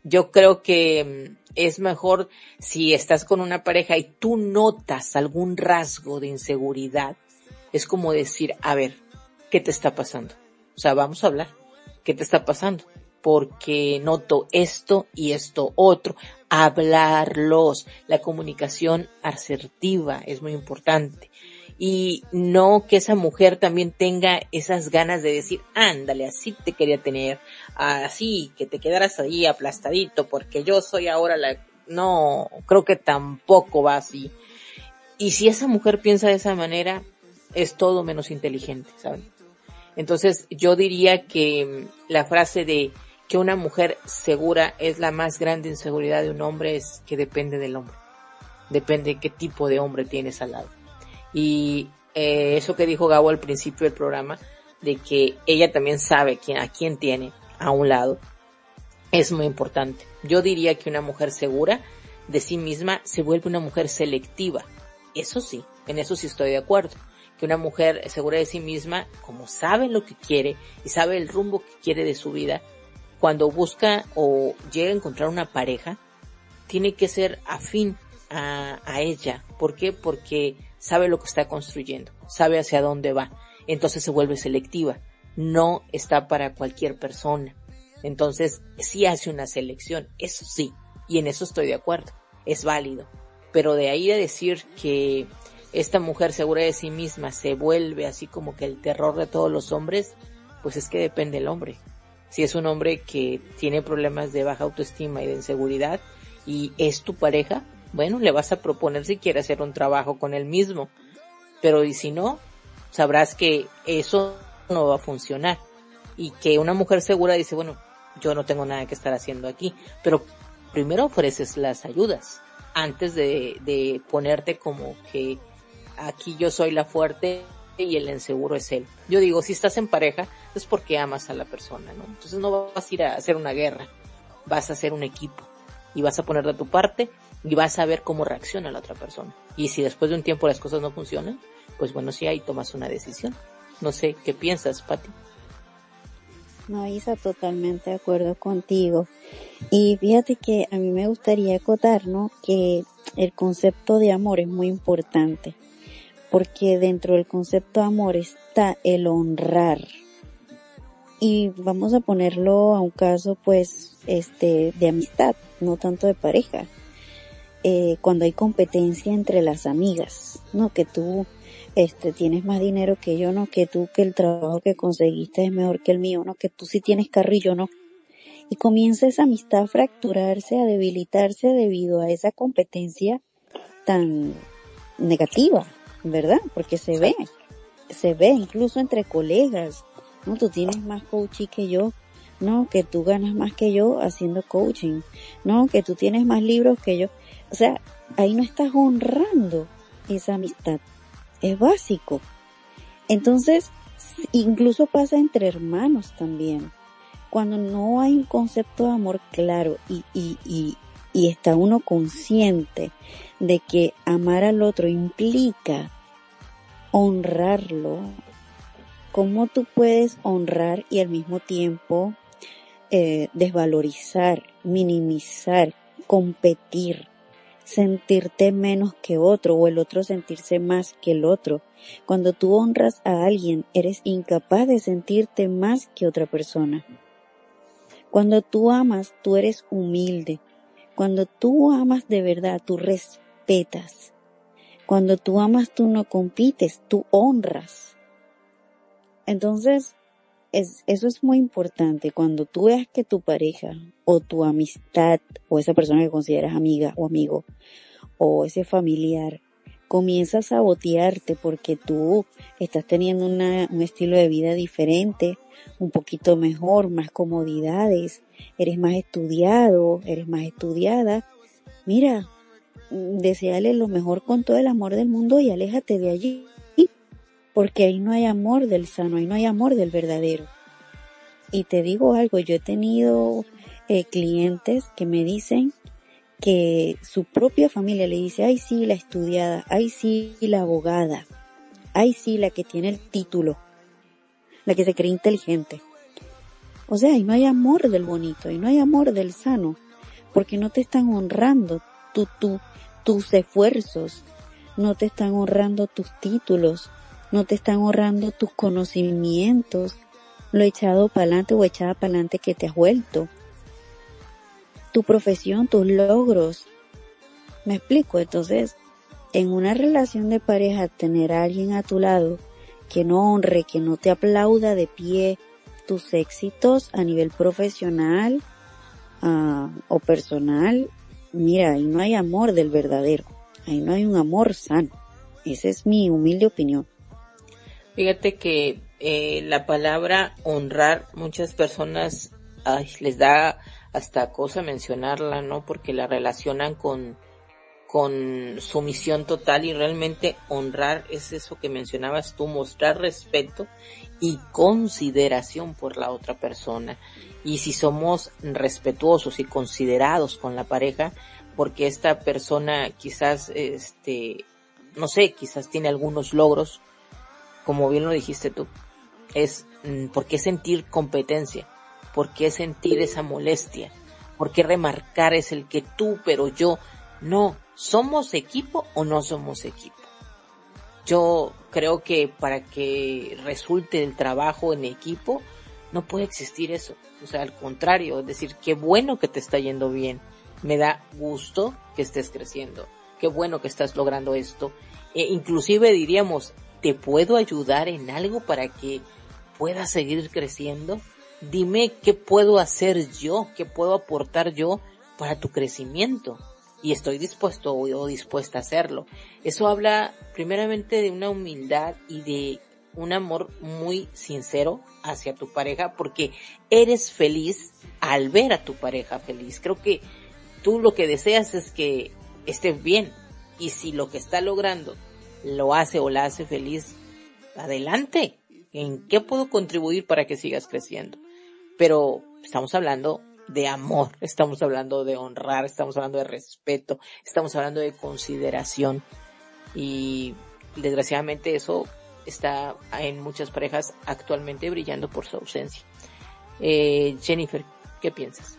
Yo creo que mm, es mejor si estás con una pareja y tú notas algún rasgo de inseguridad, es como decir, a ver, ¿qué te está pasando? O sea, vamos a hablar. ¿Qué te está pasando? Porque noto esto y esto otro. Hablarlos. La comunicación asertiva es muy importante y no que esa mujer también tenga esas ganas de decir, ándale, así te quería tener, así, que te quedaras ahí aplastadito, porque yo soy ahora la, no, creo que tampoco va así. Y si esa mujer piensa de esa manera, es todo menos inteligente, ¿saben? Entonces yo diría que la frase de que una mujer segura es la más grande inseguridad de un hombre es que depende del hombre. Depende de qué tipo de hombre tienes al lado. Y eh, eso que dijo Gabo al principio del programa, de que ella también sabe quién, a quién tiene a un lado, es muy importante. Yo diría que una mujer segura de sí misma se vuelve una mujer selectiva. Eso sí, en eso sí estoy de acuerdo. Que una mujer segura de sí misma, como sabe lo que quiere y sabe el rumbo que quiere de su vida, cuando busca o llega a encontrar una pareja, tiene que ser afín a, ella. ¿Por qué? Porque sabe lo que está construyendo, sabe hacia dónde va, entonces se vuelve selectiva, no está para cualquier persona. Entonces sí hace una selección, eso sí, y en eso estoy de acuerdo, es válido. Pero de ahí a decir que esta mujer segura de sí misma se vuelve así como que el terror de todos los hombres, pues es que depende del hombre. Si es un hombre que tiene problemas de baja autoestima y de inseguridad y es tu pareja, bueno, le vas a proponer si quiere hacer un trabajo con él mismo. Pero y si no, sabrás que eso no va a funcionar. Y que una mujer segura dice, bueno, yo no tengo nada que estar haciendo aquí. Pero primero ofreces las ayudas antes de, de ponerte como que aquí yo soy la fuerte y el inseguro es él. Yo digo, si estás en pareja, es porque amas a la persona, ¿no? Entonces no vas a ir a hacer una guerra, vas a hacer un equipo y vas a poner de tu parte y vas a ver cómo reacciona la otra persona. Y si después de un tiempo las cosas no funcionan, pues bueno, sí ahí tomas una decisión. No sé, ¿qué piensas, Pati? No, Isa, totalmente de acuerdo contigo. Y fíjate que a mí me gustaría acotar, ¿no? Que el concepto de amor es muy importante. Porque dentro del concepto amor está el honrar. Y vamos a ponerlo a un caso, pues, este, de amistad, no tanto de pareja eh, cuando hay competencia entre las amigas, ¿no? Que tú este, tienes más dinero que yo, no, que tú que el trabajo que conseguiste es mejor que el mío, no, que tú sí tienes carro y yo no. Y comienza esa amistad a fracturarse, a debilitarse debido a esa competencia tan negativa, ¿verdad? Porque se ve, se ve incluso entre colegas, ¿no? Tú tienes más coaching que yo, no, que tú ganas más que yo haciendo coaching, no, que tú tienes más libros que yo. O sea, ahí no estás honrando esa amistad. Es básico. Entonces, incluso pasa entre hermanos también. Cuando no hay un concepto de amor claro y, y, y, y está uno consciente de que amar al otro implica honrarlo, ¿cómo tú puedes honrar y al mismo tiempo eh, desvalorizar, minimizar, competir? sentirte menos que otro o el otro sentirse más que el otro. Cuando tú honras a alguien, eres incapaz de sentirte más que otra persona. Cuando tú amas, tú eres humilde. Cuando tú amas de verdad, tú respetas. Cuando tú amas, tú no compites, tú honras. Entonces, es, eso es muy importante. Cuando tú veas que tu pareja o tu amistad o esa persona que consideras amiga o amigo o ese familiar comienza a sabotearte porque tú estás teniendo una, un estilo de vida diferente, un poquito mejor, más comodidades, eres más estudiado, eres más estudiada. Mira, deseale lo mejor con todo el amor del mundo y aléjate de allí porque ahí no hay amor del sano, ahí no hay amor del verdadero. Y te digo algo, yo he tenido eh, clientes que me dicen que su propia familia le dice, ay sí, la estudiada, ay sí, la abogada, ay sí, la que tiene el título, la que se cree inteligente. O sea, ahí no hay amor del bonito, ahí no hay amor del sano, porque no te están honrando tu, tu, tus esfuerzos, no te están honrando tus títulos, no te están honrando tus conocimientos, lo echado para adelante o echada para adelante que te has vuelto, tu profesión, tus logros. Me explico, entonces, en una relación de pareja, tener a alguien a tu lado que no honre, que no te aplauda de pie tus éxitos a nivel profesional uh, o personal, mira, ahí no hay amor del verdadero, ahí no hay un amor sano. Esa es mi humilde opinión. Fíjate que eh, la palabra honrar muchas personas ay, les da hasta cosa mencionarla, ¿no? Porque la relacionan con, con sumisión total y realmente honrar es eso que mencionabas tú, mostrar respeto y consideración por la otra persona. Y si somos respetuosos y considerados con la pareja, porque esta persona quizás, este, no sé, quizás tiene algunos logros, como bien lo dijiste tú, es mm, por qué sentir competencia, por qué sentir esa molestia, por qué remarcar es el que tú, pero yo, no, ¿somos equipo o no somos equipo? Yo creo que para que resulte el trabajo en equipo, no puede existir eso. O sea, al contrario, es decir, qué bueno que te está yendo bien. Me da gusto que estés creciendo. Qué bueno que estás logrando esto. E inclusive diríamos, ¿te puedo ayudar en algo para que puedas seguir creciendo? Dime qué puedo hacer yo, qué puedo aportar yo para tu crecimiento. Y estoy dispuesto o dispuesta a hacerlo. Eso habla primeramente de una humildad y de un amor muy sincero hacia tu pareja porque eres feliz al ver a tu pareja feliz. Creo que tú lo que deseas es que estés bien y si lo que está logrando lo hace o la hace feliz, adelante. ¿En qué puedo contribuir para que sigas creciendo? Pero estamos hablando de amor, estamos hablando de honrar, estamos hablando de respeto, estamos hablando de consideración y desgraciadamente eso está en muchas parejas actualmente brillando por su ausencia. Eh, Jennifer, ¿qué piensas?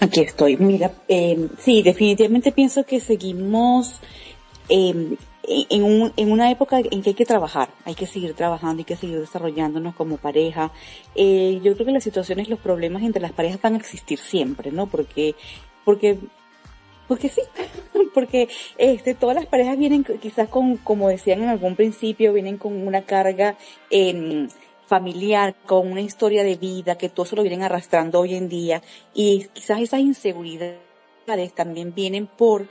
Aquí estoy. Mira, eh, sí, definitivamente pienso que seguimos eh, en, un, en una época en que hay que trabajar, hay que seguir trabajando, hay que seguir desarrollándonos como pareja. Eh, yo creo que las situaciones, los problemas entre las parejas van a existir siempre, ¿no? Porque, porque, porque sí, porque este, todas las parejas vienen quizás con, como decían en algún principio, vienen con una carga eh, familiar, con una historia de vida, que todo se lo vienen arrastrando hoy en día y quizás esas inseguridades también vienen por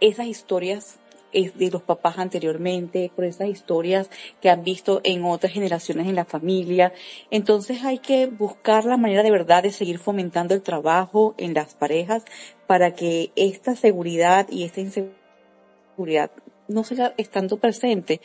esas historias de los papás anteriormente, por esas historias que han visto en otras generaciones en la familia. Entonces hay que buscar la manera de verdad de seguir fomentando el trabajo en las parejas para que esta seguridad y esta inseguridad no siga estando presente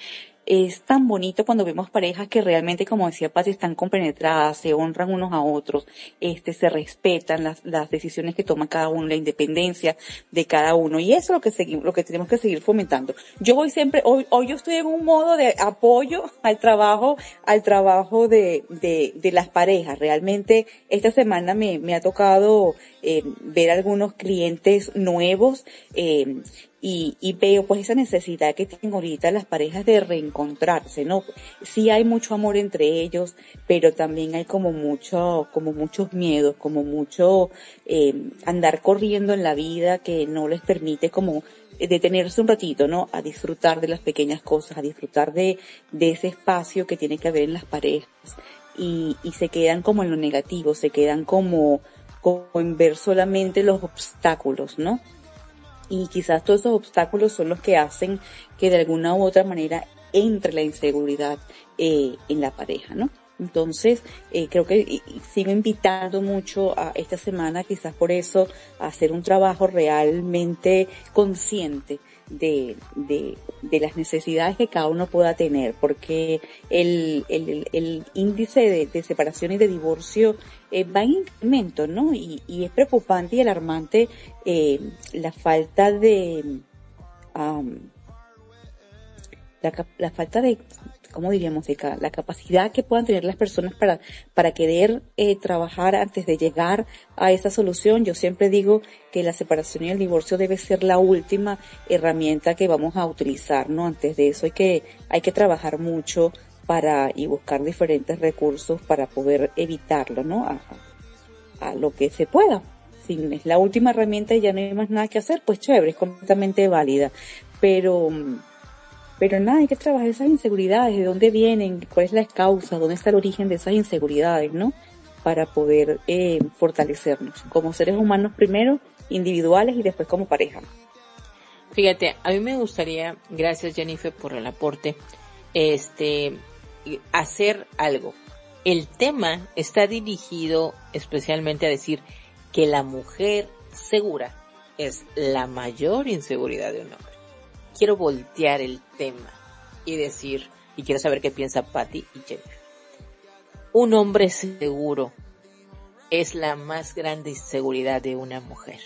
es tan bonito cuando vemos parejas que realmente, como decía Pati, están compenetradas, se honran unos a otros, este, se respetan las, las decisiones que toma cada uno, la independencia de cada uno. Y eso es lo que seguimos, lo que tenemos que seguir fomentando. Yo voy siempre, hoy, hoy yo estoy en un modo de apoyo al trabajo, al trabajo de, de, de las parejas. Realmente esta semana me, me ha tocado eh, ver algunos clientes nuevos, eh, y, y, veo pues esa necesidad que tienen ahorita las parejas de reencontrarse, ¿no? Sí hay mucho amor entre ellos, pero también hay como mucho, como muchos miedos, como mucho eh, andar corriendo en la vida que no les permite como detenerse un ratito, ¿no? A disfrutar de las pequeñas cosas, a disfrutar de, de ese espacio que tiene que haber en las parejas. Y, y se quedan como en lo negativo, se quedan como, como en ver solamente los obstáculos, ¿no? Y quizás todos esos obstáculos son los que hacen que de alguna u otra manera entre la inseguridad eh, en la pareja, ¿no? Entonces, eh, creo que sigo invitando mucho a esta semana, quizás por eso, a hacer un trabajo realmente consciente de, de, las necesidades que cada uno pueda tener, porque el, el, el índice de, de, separación y de divorcio eh, va en incremento, ¿no? Y, y es preocupante y alarmante eh, la falta de... Um, la, la falta de ¿cómo diríamos? De la capacidad que puedan tener las personas para, para querer eh, trabajar antes de llegar a esa solución. Yo siempre digo que la separación y el divorcio debe ser la última herramienta que vamos a utilizar, ¿no? Antes de eso hay que, hay que trabajar mucho para, y buscar diferentes recursos para poder evitarlo, ¿no? A, lo que se pueda. Si es la última herramienta y ya no hay más nada que hacer, pues chévere, es completamente válida. Pero, pero nada, hay que trabajar esas inseguridades, de dónde vienen, cuál es la causa, dónde está el origen de esas inseguridades, ¿no? Para poder eh, fortalecernos como seres humanos primero, individuales y después como pareja. Fíjate, a mí me gustaría, gracias Jennifer por el aporte, este, hacer algo. El tema está dirigido especialmente a decir que la mujer segura es la mayor inseguridad de un hombre quiero voltear el tema y decir, y quiero saber qué piensa Patty y Jennifer. Un hombre seguro es la más grande inseguridad de una mujer.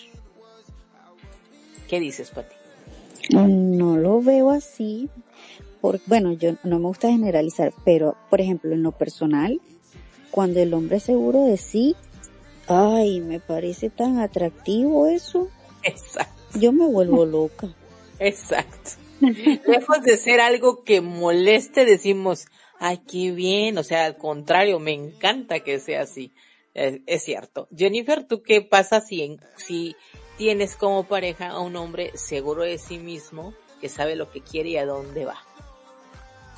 ¿Qué dices, Patty? No lo veo así. Porque, bueno, yo no me gusta generalizar, pero por ejemplo, en lo personal, cuando el hombre es seguro de sí, ay, me parece tan atractivo eso. Exacto. Yo me vuelvo loca. Exacto. Lejos de ser algo que moleste, decimos, ay, qué bien, o sea, al contrario, me encanta que sea así. Es, cierto. Jennifer, ¿tú qué pasa si, si tienes como pareja a un hombre seguro de sí mismo, que sabe lo que quiere y a dónde va?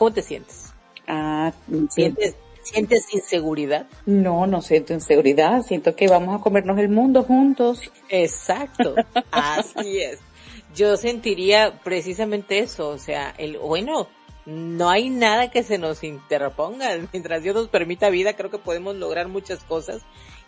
¿Cómo te sientes? Ah, ¿Sientes, ¿Sientes inseguridad? No, no siento inseguridad. Siento que vamos a comernos el mundo juntos. Exacto. Así es yo sentiría precisamente eso, o sea, el, bueno, no hay nada que se nos interponga. Mientras Dios nos permita vida, creo que podemos lograr muchas cosas.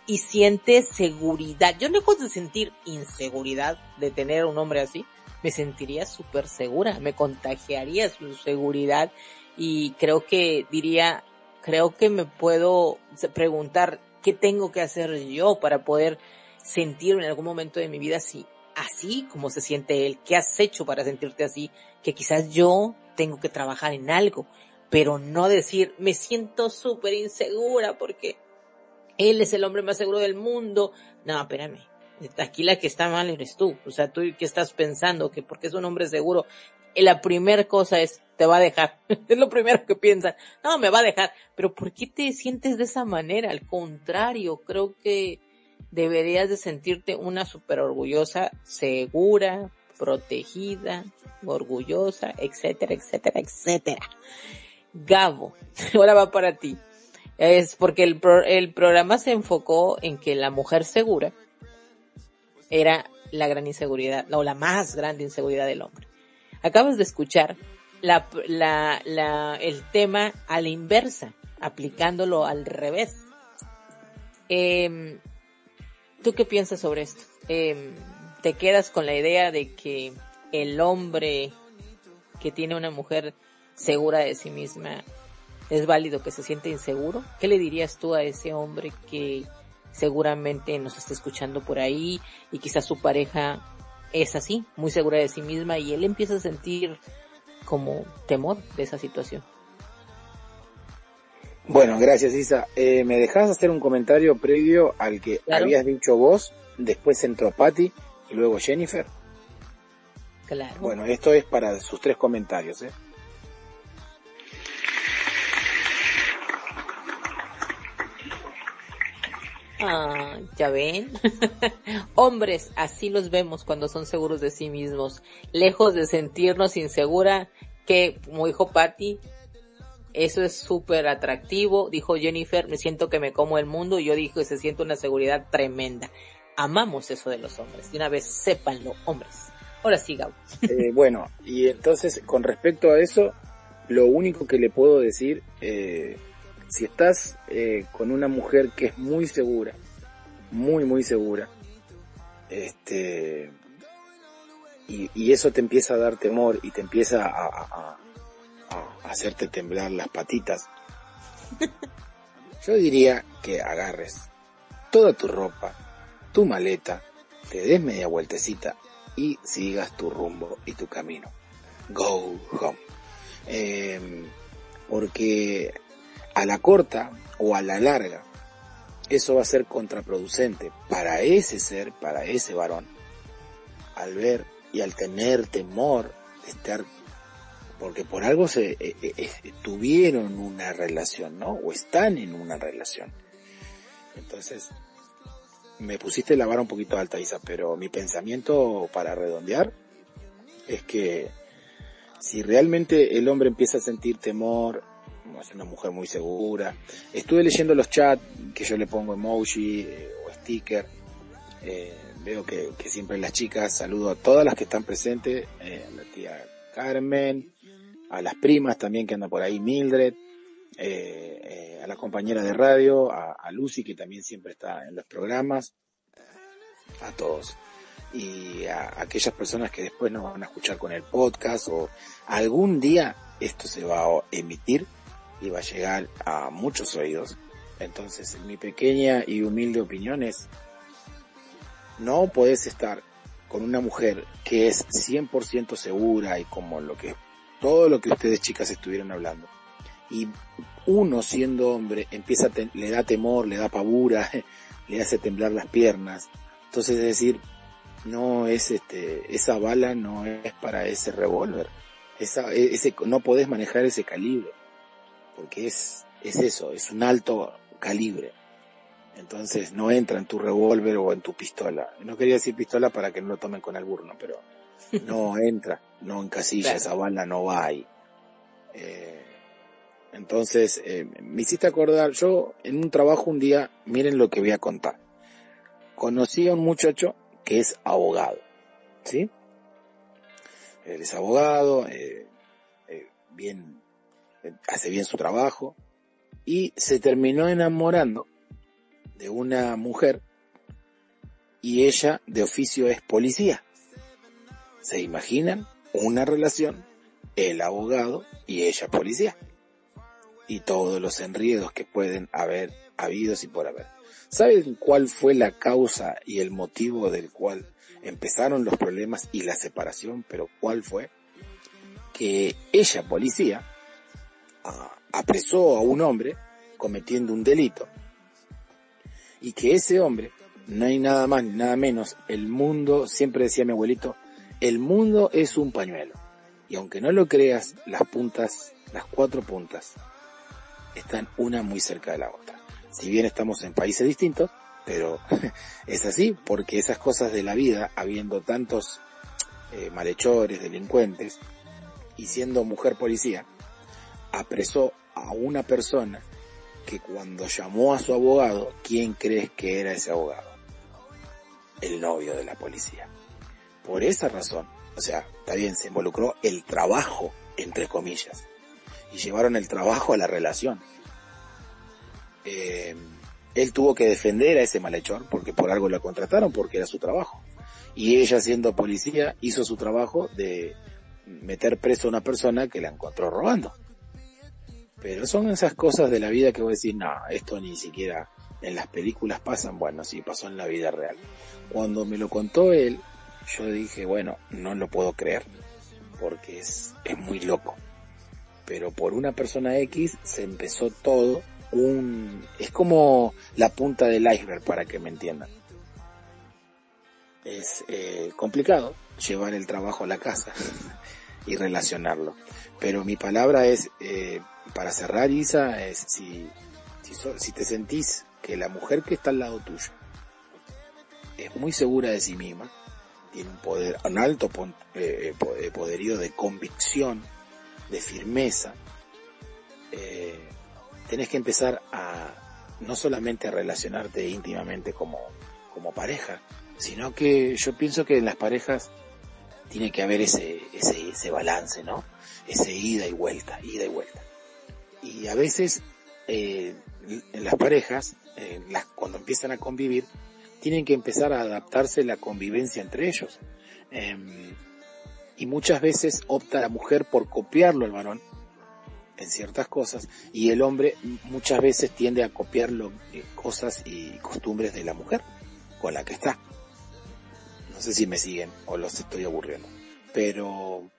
Y siente seguridad. Yo lejos de sentir inseguridad de tener un hombre así, me sentiría súper segura, me contagiaría su seguridad y creo que diría, creo que me puedo preguntar qué tengo que hacer yo para poder sentir en algún momento de mi vida si así como se siente él, qué has hecho para sentirte así, que quizás yo tengo que trabajar en algo, pero no decir, me siento súper insegura porque él es el hombre más seguro del mundo. No, espérame. Aquí la que está mal eres tú. O sea, tú qué estás pensando que porque es un hombre seguro. La primera cosa es, te va a dejar. es lo primero que piensan. No, me va a dejar. Pero ¿por qué te sientes de esa manera? Al contrario, creo que deberías de sentirte una super orgullosa, segura, protegida, orgullosa, etcétera, etcétera, etcétera. Gabo, ahora va para ti. Es porque el, el programa se enfocó en que la mujer segura era la gran inseguridad, o la más grande inseguridad del hombre. Acabas de escuchar la, la, la, el tema a la inversa, aplicándolo al revés. Eh, ¿Tú qué piensas sobre esto? Eh, ¿Te quedas con la idea de que el hombre que tiene una mujer segura de sí misma es válido que se siente inseguro? ¿Qué le dirías tú a ese hombre que seguramente nos está escuchando por ahí y quizás su pareja es así, muy segura de sí misma y él empieza a sentir como temor de esa situación? Bueno, gracias Isa. Eh, ¿Me dejas hacer un comentario previo al que habías dicho vos? Después entró Patty y luego Jennifer. Claro. Bueno, esto es para sus tres comentarios. ¿eh? Ah, ya ven. Hombres, así los vemos cuando son seguros de sí mismos. Lejos de sentirnos insegura, que, como dijo Patty, eso es súper atractivo, dijo Jennifer, me siento que me como el mundo, y yo dije, se siente una seguridad tremenda. Amamos eso de los hombres, de una vez sépanlo, hombres. Ahora sí, Gabo. Eh, bueno, y entonces, con respecto a eso, lo único que le puedo decir, eh, si estás eh, con una mujer que es muy segura, muy, muy segura, este, y, y eso te empieza a dar temor y te empieza a, a- hacerte temblar las patitas, yo diría que agarres toda tu ropa, tu maleta, te des media vueltecita y sigas tu rumbo y tu camino. Go home. Eh, porque a la corta o a la larga, eso va a ser contraproducente para ese ser, para ese varón, al ver y al tener temor de estar, porque por algo se eh, eh, tuvieron una relación, ¿no? O están en una relación. Entonces, me pusiste la vara un poquito alta, Isa, pero mi pensamiento para redondear es que si realmente el hombre empieza a sentir temor, es una mujer muy segura, estuve leyendo los chats que yo le pongo emoji eh, o sticker, eh, veo que, siempre las chicas, saludo a todas las que están presentes, eh, a la tía Carmen, a las primas también que andan por ahí, Mildred, eh, a la compañera de radio, a, a Lucy que también siempre está en los programas, a todos. Y a aquellas personas que después nos van a escuchar con el podcast o algún día esto se va a emitir y va a llegar a muchos oídos. Entonces, mi pequeña y humilde opinión es, no podés estar con una mujer que es 100% segura y como lo que, todo lo que ustedes chicas estuvieron hablando. Y uno siendo hombre empieza a le da temor, le da pavura, le hace temblar las piernas. Entonces es decir, no es este, esa bala no es para ese revólver. Esa, e- ese, no podés manejar ese calibre. Porque es, es eso, es un alto calibre. Entonces no entra en tu revólver o en tu pistola. No quería decir pistola para que no lo tomen con alburno, pero no entra, no encasilla, Claro. esa bala no va ahí. Eh, entonces, eh, me hiciste acordar, yo en un trabajo un día, miren lo que voy a contar. Conocí a un muchacho que es abogado, ¿sí? Él es abogado, eh, eh, bien, hace bien su trabajo, y se terminó enamorando de una mujer y ella de oficio es policía. ¿Se imaginan? Una relación, el abogado y ella policía. Y todos los enriedos que pueden haber habidos y por haber. ¿Saben cuál fue la causa y el motivo del cual empezaron los problemas y la separación? Pero ¿cuál fue? Que ella, policía, apresó a un hombre cometiendo un delito y que ese hombre, no hay nada más ni nada menos, el mundo, siempre decía mi abuelito, el mundo es un pañuelo. Y aunque no lo creas, las puntas, las cuatro puntas, están una muy cerca de la otra. Si bien estamos en países distintos, pero es así, porque esas cosas de la vida, habiendo tantos eh, malhechores, delincuentes, y siendo mujer policía, apresó a una persona que cuando llamó a su abogado, ¿quién crees que era ese abogado? El novio de la policía. Por esa razón, o sea, está bien, se involucró el trabajo, entre comillas, y llevaron el trabajo a la relación. Eh, él tuvo que defender a ese malhechor porque por algo lo contrataron, porque era su trabajo. Y ella siendo policía hizo su trabajo de meter preso a una persona que la encontró robando. Pero son esas cosas de la vida que voy a decir, no, esto ni siquiera en las películas pasan, bueno, sí, pasó en la vida real. Cuando me lo contó él, yo dije, bueno, no lo puedo creer, porque es, es muy loco. Pero por una persona X se empezó todo un, es como la punta del iceberg para que me entiendan. Es eh, complicado llevar el trabajo a la casa y relacionarlo. Pero mi palabra es, eh, para cerrar Isa, es si, te sentís que la mujer que está al lado tuyo es muy segura de sí misma, tiene un poder, un alto eh, eh, poderío de convicción, de firmeza, eh, tenés que empezar a no solamente a relacionarte íntimamente como, como pareja, sino que yo pienso que en las parejas tiene que haber ese, ese, ese balance, ¿no? Ese ida y vuelta, ida y vuelta. Y a veces eh, las parejas, eh, las, cuando empiezan a convivir, tienen que empezar a adaptarse la convivencia entre ellos. Em, y muchas veces opta la mujer por copiarlo al varón en ciertas cosas y el hombre muchas veces tiende a copiar eh, cosas y costumbres de la mujer con la que está. No sé si me siguen o los estoy aburriendo, pero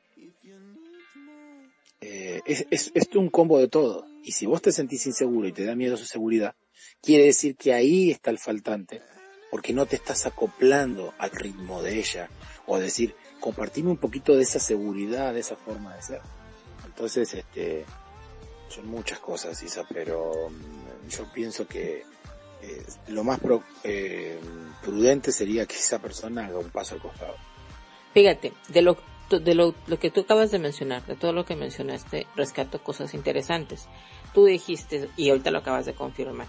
eh, es, es, un combo de todo. Y si vos te sentís inseguro y te da miedo su seguridad, quiere decir que ahí está el faltante, porque no te estás acoplando al ritmo de ella, o decir, compartirme un poquito de esa seguridad, de esa forma de ser. Entonces, este, son muchas cosas, Isa, pero mm, yo pienso que eh, lo más eh, prudente sería que esa persona haga un paso al costado. Fíjate, de lo, de lo, lo que tú acabas de mencionar, de todo lo que mencionaste, rescato cosas interesantes. Tú dijiste, y ahorita lo acabas de confirmar,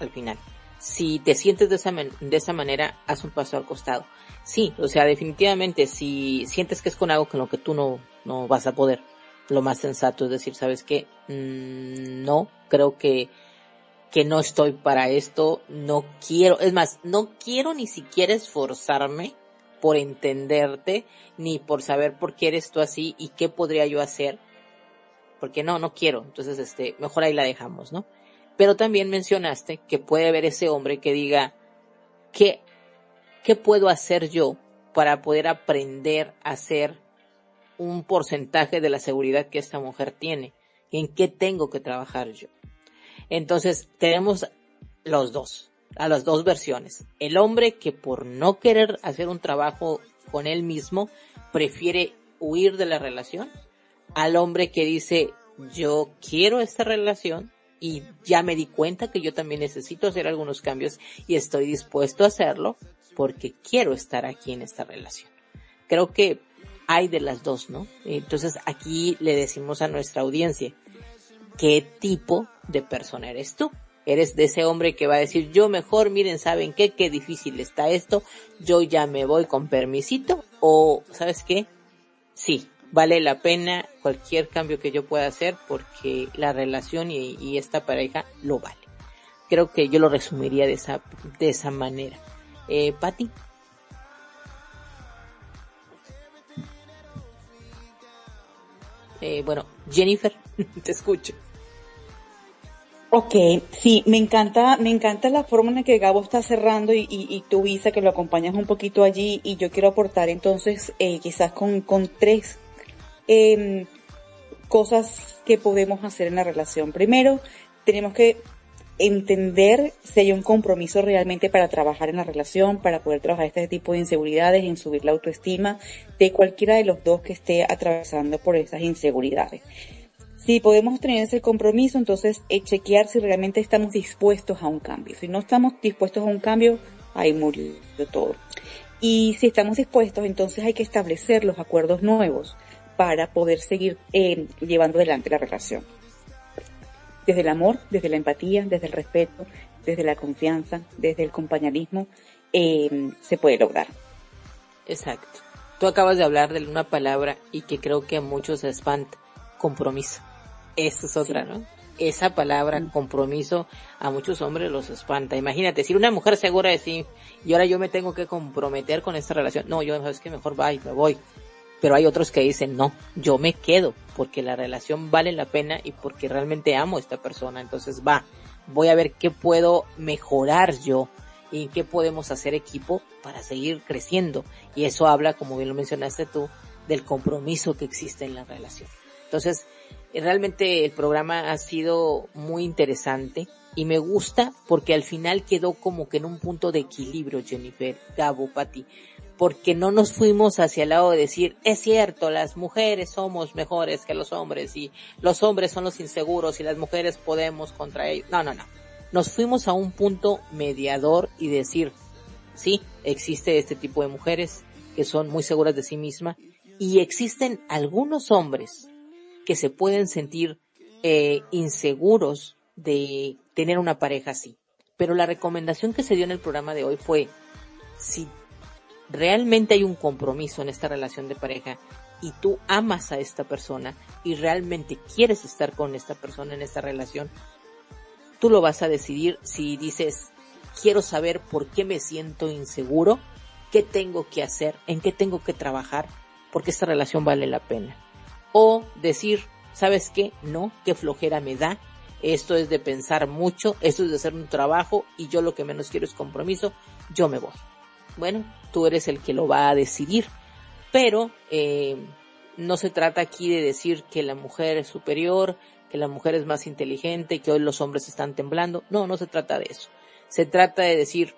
al final, si te sientes de esa, de esa manera, haz un paso al costado. Sí, o sea, definitivamente, si sientes que es con algo con lo que tú no, no vas a poder, lo más sensato es decir, ¿sabes qué? Mm, no, creo que, que no estoy para esto, no quiero, es más, no quiero ni siquiera esforzarme por entenderte, ni por saber por qué eres tú así y qué podría yo hacer, porque no, no quiero, entonces este, mejor ahí la dejamos, ¿no? Pero también mencionaste que puede haber ese hombre que diga, ¿qué, qué puedo hacer yo para poder aprender a ser un porcentaje de la seguridad que esta mujer tiene. ¿En qué tengo que trabajar yo? Entonces, tenemos los dos, a las dos versiones. El hombre que por no querer hacer un trabajo con él mismo, prefiere huir de la relación. Al hombre que dice, yo quiero esta relación y ya me di cuenta que yo también necesito hacer algunos cambios y estoy dispuesto a hacerlo porque quiero estar aquí en esta relación. Creo que hay de las dos, ¿no? Entonces aquí le decimos a nuestra audiencia, ¿qué tipo de persona eres tú? Eres de ese hombre que va a decir, yo mejor, miren, ¿saben qué? Qué difícil está esto, yo ya me voy con permisito, o, ¿sabes qué? Sí, vale la pena cualquier cambio que yo pueda hacer porque la relación y, esta pareja lo vale. Creo que yo lo resumiría de esa, de esa manera. Eh, Patti. Eh, bueno, Jennifer, te escucho. Ok, sí, me encanta, me encanta la forma en la que Gabo está cerrando y, y, tú, Isa, que lo acompañas un poquito allí y yo quiero aportar entonces eh, quizás con, con tres eh, cosas que podemos hacer en la relación. Primero, tenemos que entender si hay un compromiso realmente para trabajar en la relación, para poder trabajar este tipo de inseguridades, en subir la autoestima de cualquiera de los dos que esté atravesando por esas inseguridades. Si podemos tener ese compromiso, entonces eh, chequear si realmente estamos dispuestos a un cambio. Si no estamos dispuestos a un cambio, ahí murió todo. Y si estamos dispuestos, entonces hay que establecer los acuerdos nuevos para poder seguir eh, llevando adelante la relación desde el amor, desde la empatía, desde el respeto, desde la confianza, desde el compañerismo, eh, se puede lograr. Exacto. Tú acabas de hablar de una palabra y que creo que a muchos se espanta, compromiso. Esa es otra, ¿no? Esa palabra, mm. compromiso, a muchos hombres los espanta. Imagínate, si una mujer segura de sí, y ahora yo me tengo que comprometer con esta relación, no, yo sabes que mejor va y me voy pero hay otros que dicen, no, yo me quedo porque la relación vale la pena y porque realmente amo a esta persona. Entonces va, voy a ver qué puedo mejorar yo y qué podemos hacer equipo para seguir creciendo. Y eso habla, como bien lo mencionaste tú, del compromiso que existe en la relación. Entonces, realmente el programa ha sido muy interesante y me gusta porque al final quedó como que en un punto de equilibrio, Jennifer, Gabo, Pati porque no nos fuimos hacia el lado de decir, es cierto, las mujeres somos mejores que los hombres y los hombres son los inseguros y las mujeres podemos contra ellos. No, no, no. Nos fuimos a un punto mediador y decir, sí, existe este tipo de mujeres que son muy seguras de sí mismas y existen algunos hombres que se pueden sentir eh, inseguros de tener una pareja así. Pero la recomendación que se dio en el programa de hoy fue, si realmente hay un compromiso en esta relación de pareja y tú amas a esta persona y realmente quieres estar con esta persona en esta relación, Tú lo vas a decidir si dices, quiero saber por qué me siento inseguro, qué tengo que hacer, en qué tengo que trabajar, porque esta relación vale la pena. O decir, ¿sabes qué? No, qué flojera me da. Esto es de pensar mucho, esto es de hacer un trabajo y yo lo que menos quiero es compromiso, yo me voy. Bueno, tú eres el que lo va a decidir, pero eh, no se trata aquí de decir que la mujer es superior, que la mujer es más inteligente, que hoy los hombres están temblando. No, no se trata de eso. Se trata de decir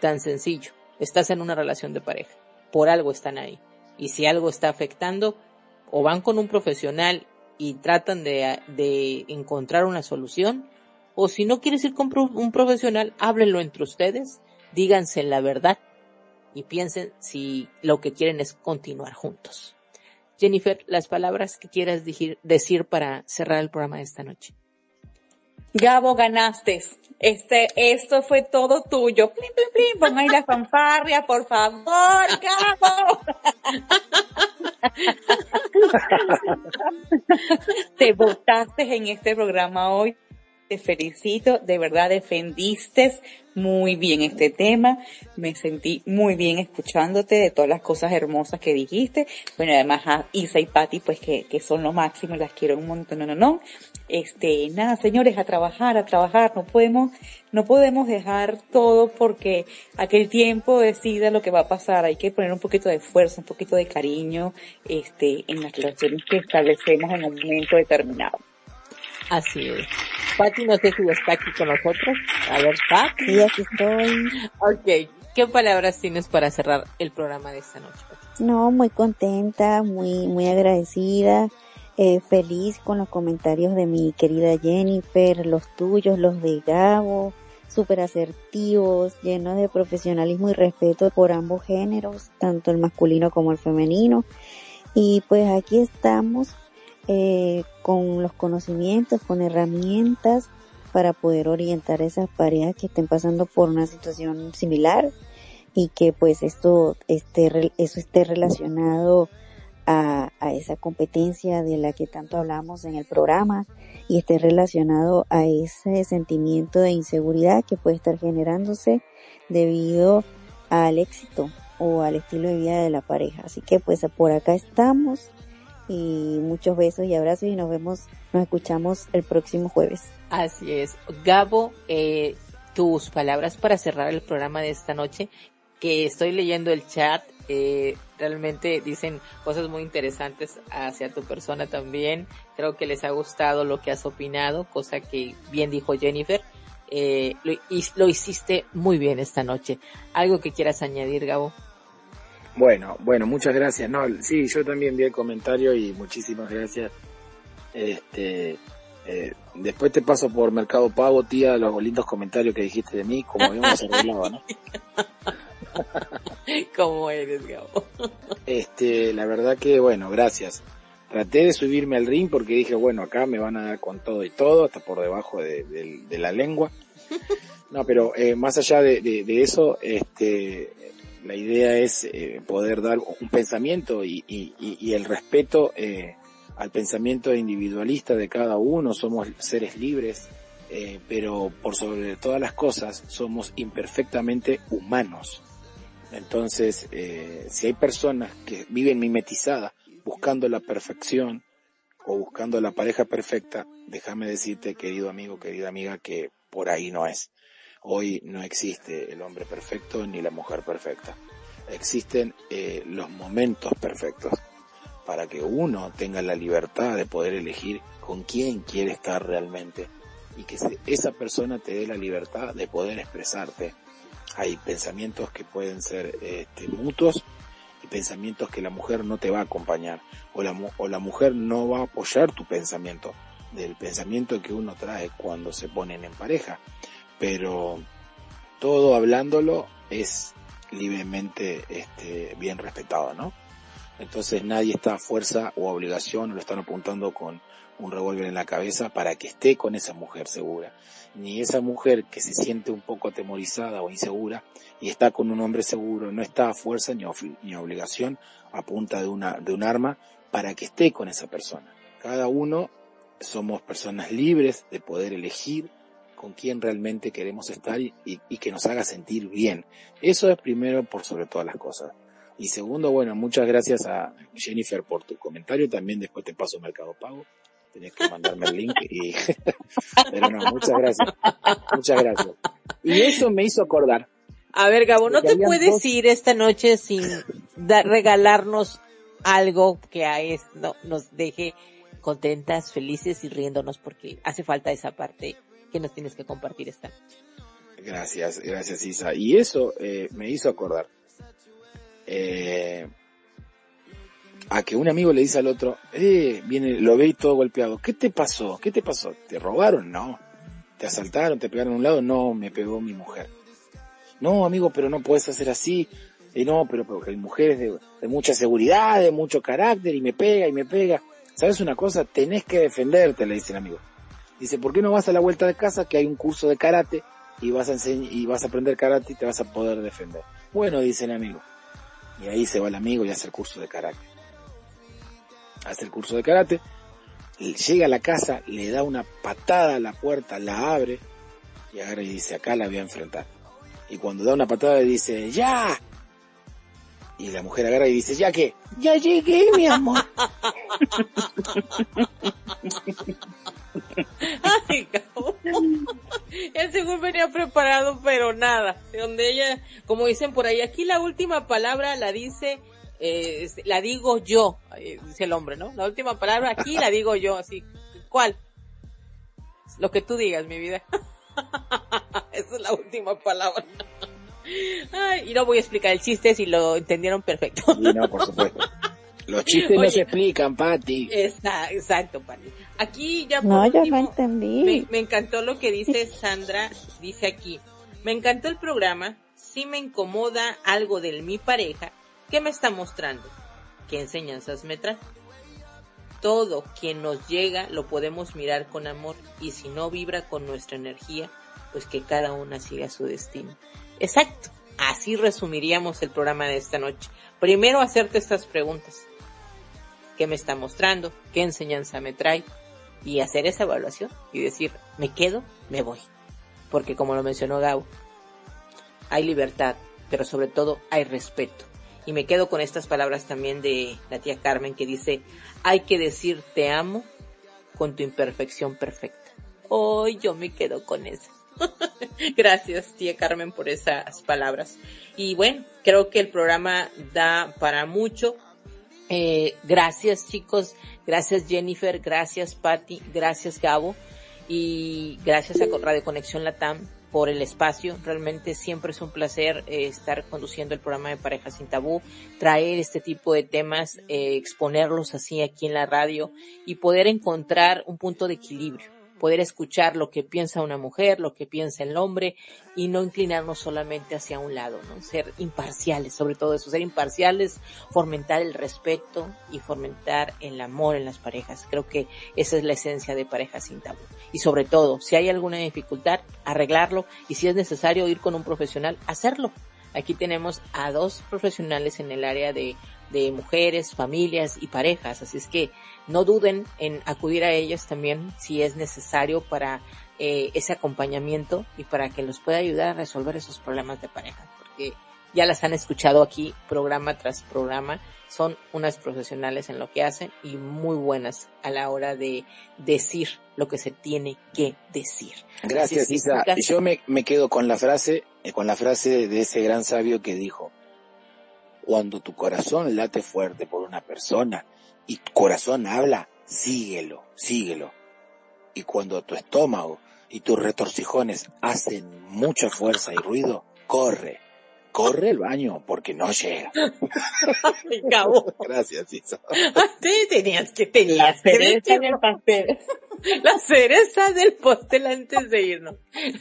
tan sencillo, estás en una relación de pareja, por algo están ahí. Y si algo está afectando, o van con un profesional y tratan de, de encontrar una solución, o si no quieres ir con un profesional, háblenlo entre ustedes, díganse la verdad y piensen si lo que quieren es continuar juntos. Jennifer, las palabras que quieras decir para cerrar el programa de esta noche. Gabo, ganaste. Este, esto fue todo tuyo. Plim, plim, plim. Pon ahí la fanfarria, por favor, Gabo. Te votaste en este programa hoy te felicito, de verdad defendiste muy bien este tema, me sentí muy bien escuchándote de todas las cosas hermosas que dijiste, bueno además a Isa y Patti pues que, que son lo máximo, las quiero un montón, no, no, no, este, nada señores, a trabajar, a trabajar, no podemos, no podemos dejar todo porque aquel tiempo decida lo que va a pasar, hay que poner un poquito de esfuerzo, un poquito de cariño, este, en las relaciones que establecemos en un momento determinado. Así es. Pati, no sé si está aquí con nosotros. A ver, Pati. Sí, aquí estoy. Ok. ¿Qué palabras tienes para cerrar el programa de esta noche? No, muy contenta, muy, muy agradecida, eh, feliz con los comentarios de mi querida Jennifer, los tuyos, los de Gabo, súper asertivos, llenos de profesionalismo y respeto por ambos géneros, tanto el masculino como el femenino. Y pues aquí estamos eh, con los conocimientos, con herramientas para poder orientar a esas parejas que estén pasando por una situación similar y que pues esto esté, eso esté relacionado a, a, esa competencia de la que tanto hablamos en el programa y esté relacionado a ese sentimiento de inseguridad que puede estar generándose debido al éxito o al estilo de vida de la pareja. Así que pues por acá estamos y muchos besos y abrazos y nos vemos, nos escuchamos el próximo jueves. Así es. Gabo, eh, tus palabras para cerrar el programa de esta noche, que estoy leyendo el chat, eh, realmente dicen cosas muy interesantes hacia tu persona también. Creo que les ha gustado lo que has opinado, cosa que bien dijo Jennifer. Eh, lo, y, lo hiciste muy bien esta noche. ¿Algo que quieras añadir, Gabo? Bueno, bueno, muchas gracias. No, sí, yo también vi el comentario y muchísimas gracias. Este, eh, después te paso por Mercado Pago, tía, los lindos comentarios que dijiste de mí, como habíamos arreglado, ¿no? ¿Cómo eres, Gabo? Este, la verdad que, bueno, gracias. Traté de subirme al ring porque dije, bueno, acá me van a dar con todo y todo, hasta por debajo de, de, de la lengua. No, pero eh, más allá de, de, eso, este, la idea es eh, poder dar un pensamiento y, el respeto eh, al pensamiento individualista de cada uno, somos seres libres, eh, pero por sobre todas las cosas somos imperfectamente humanos. Entonces, si hay personas que viven mimetizadas buscando la perfección o buscando la pareja perfecta, déjame decirte, querido amigo, querida amiga, que por ahí no es. Hoy no existe el hombre perfecto ni la mujer perfecta. Existen eh, los momentos perfectos para que uno tenga la libertad de poder elegir con quién quiere estar realmente y que esa persona te dé la libertad de poder expresarte. Hay pensamientos que pueden ser este, mutuos y pensamientos que la mujer no te va a acompañar o la, o la mujer no va a apoyar tu pensamiento del pensamiento que uno trae cuando se ponen en pareja pero todo hablándolo es libremente este, bien respetado, ¿no? Entonces nadie está a fuerza o obligación, lo están apuntando con un revólver en la cabeza para que esté con esa mujer segura. Ni esa mujer que se siente un poco atemorizada o insegura y está con un hombre seguro, no está a fuerza ni, ni obligación a punta de una, de un arma para que esté con esa persona. Cada uno somos personas libres de poder elegir con quien realmente queremos estar y, y, que nos haga sentir bien. Eso es primero por sobre todas las cosas. Y segundo, bueno, muchas gracias a Jennifer por tu comentario. También después te paso Mercado Pago. Tenés que mandarme el link y... Pero no, muchas gracias. Muchas gracias. Y eso me hizo acordar. A ver, Gabo, ¿no te puedes ir esta noche sin regalarnos algo que a esto nos deje contentas, felices y riéndonos porque hace falta esa parte que nos tienes que compartir esta. Gracias, gracias Isa. Y eso eh, me hizo acordar eh, a que un amigo le dice al otro, eh, viene, lo ve todo golpeado. ¿Qué te pasó? ¿Qué te pasó? ¿Te robaron? No. ¿Te asaltaron? ¿Te pegaron a un lado? No, me pegó mi mujer. No, amigo, pero no puedes hacer así. Y no, pero porque hay mujeres de, de mucha seguridad, de mucho carácter, y me pega, y me pega. ¿Sabes una cosa? Tenés que defenderte, le dice el amigo. Dice, ¿por qué no vas a la vuelta de casa que hay un curso de karate y vas a y vas a aprender karate y te vas a poder defender? Bueno, dice el amigo. Y ahí se va el amigo y hace el curso de karate. Hace el curso de karate, llega a la casa, le da una patada a la puerta, la abre y agarra y dice, acá la voy a enfrentar. Y cuando da una patada le dice, ¡ya! Y la mujer agarra y dice, ¿ya qué? Ya llegué, mi amor. Ay, Él según venía preparado, pero nada. Donde ella, como dicen por ahí, aquí la última palabra la dice, eh, la digo yo, eh, dice el hombre, ¿no? La última palabra aquí la digo yo, así. ¿Cuál? Lo que tú digas, mi vida. Esa es la última palabra. Ay, y no voy a explicar el chiste si lo entendieron perfecto. no, por supuesto. Los chistes no se explican, Patti. exacto, Patti. Aquí ya No, yo no entendí. Me, encantó lo que dice Sandra, dice aquí. Me encantó el programa, sí me incomoda algo de mi pareja, ¿qué me está mostrando? ¿Qué enseñanzas me trae? Todo quien nos llega lo podemos mirar con amor y si no vibra con nuestra energía, pues que cada una siga su destino. Exacto, así resumiríamos el programa de esta noche. Primero hacerte estas preguntas qué me está mostrando, qué enseñanza me trae y hacer esa evaluación y decir, me quedo, me voy. Porque como lo mencionó Gau, hay libertad, pero sobre todo hay respeto. Y me quedo con estas palabras también de la tía Carmen que dice, hay que decir te amo con tu imperfección perfecta. Hoy yo me quedo con eso. Gracias, tía Carmen, por esas palabras. Y bueno, creo que el programa da para mucho. Eh, gracias chicos, gracias Jennifer, gracias Patty, gracias Gabo. Y gracias a Radio Conexión Latam por el espacio. Realmente siempre es un placer eh, estar conduciendo el programa de Parejas sin Tabú, traer este tipo de temas, eh, exponerlos así aquí en la radio y poder encontrar un punto de equilibrio poder escuchar lo que piensa una mujer, lo que piensa el hombre y no inclinarnos solamente hacia un lado, ¿no? Ser imparciales, sobre todo eso, ser imparciales, fomentar el respeto y fomentar el amor en las parejas. Creo que esa es la esencia de parejas sin tabú. Y sobre todo, si hay alguna dificultad, arreglarlo y si es necesario ir con un profesional, hacerlo. Aquí tenemos a dos profesionales en el área de de mujeres, familias y parejas. Así es que no duden en acudir a ellas también si es necesario para eh, ese acompañamiento y para que los pueda ayudar a resolver esos problemas de pareja. Porque ya las han escuchado aquí programa tras programa. Son unas profesionales en lo que hacen y muy buenas a la hora de decir lo que se tiene que decir. Gracias, Isa. Yo me, me quedo con la frase, con la frase de ese gran sabio que dijo, cuando tu corazón late fuerte por una persona y tu corazón habla, síguelo, síguelo. Y cuando tu estómago y tus retorcijones hacen mucha fuerza y ruido, corre, corre el baño porque no llega. Gracias, Isa. Sí, tenías que, tenías que pastel. la cereza del postel antes de irnos.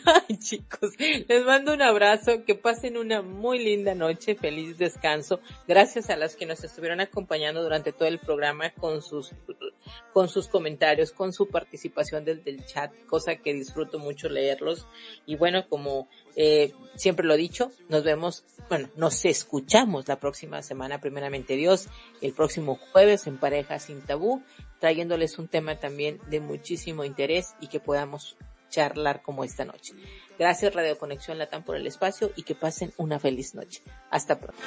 Ay, chicos, les mando un abrazo, que pasen una muy linda noche, feliz descanso. Gracias a las que nos estuvieron acompañando durante todo el programa con sus, con sus comentarios, con su participación del, del chat, cosa que disfruto mucho leerlos. Y bueno, como eh, siempre lo he dicho, nos vemos, bueno, nos escuchamos la próxima semana, primeramente Dios, el próximo jueves en Pareja Sin Tabú, trayéndoles un tema también de muchísimo interés y que podamos charlar como esta noche. Gracias Radio Conexión Latam por el espacio y que pasen una feliz noche. Hasta pronto.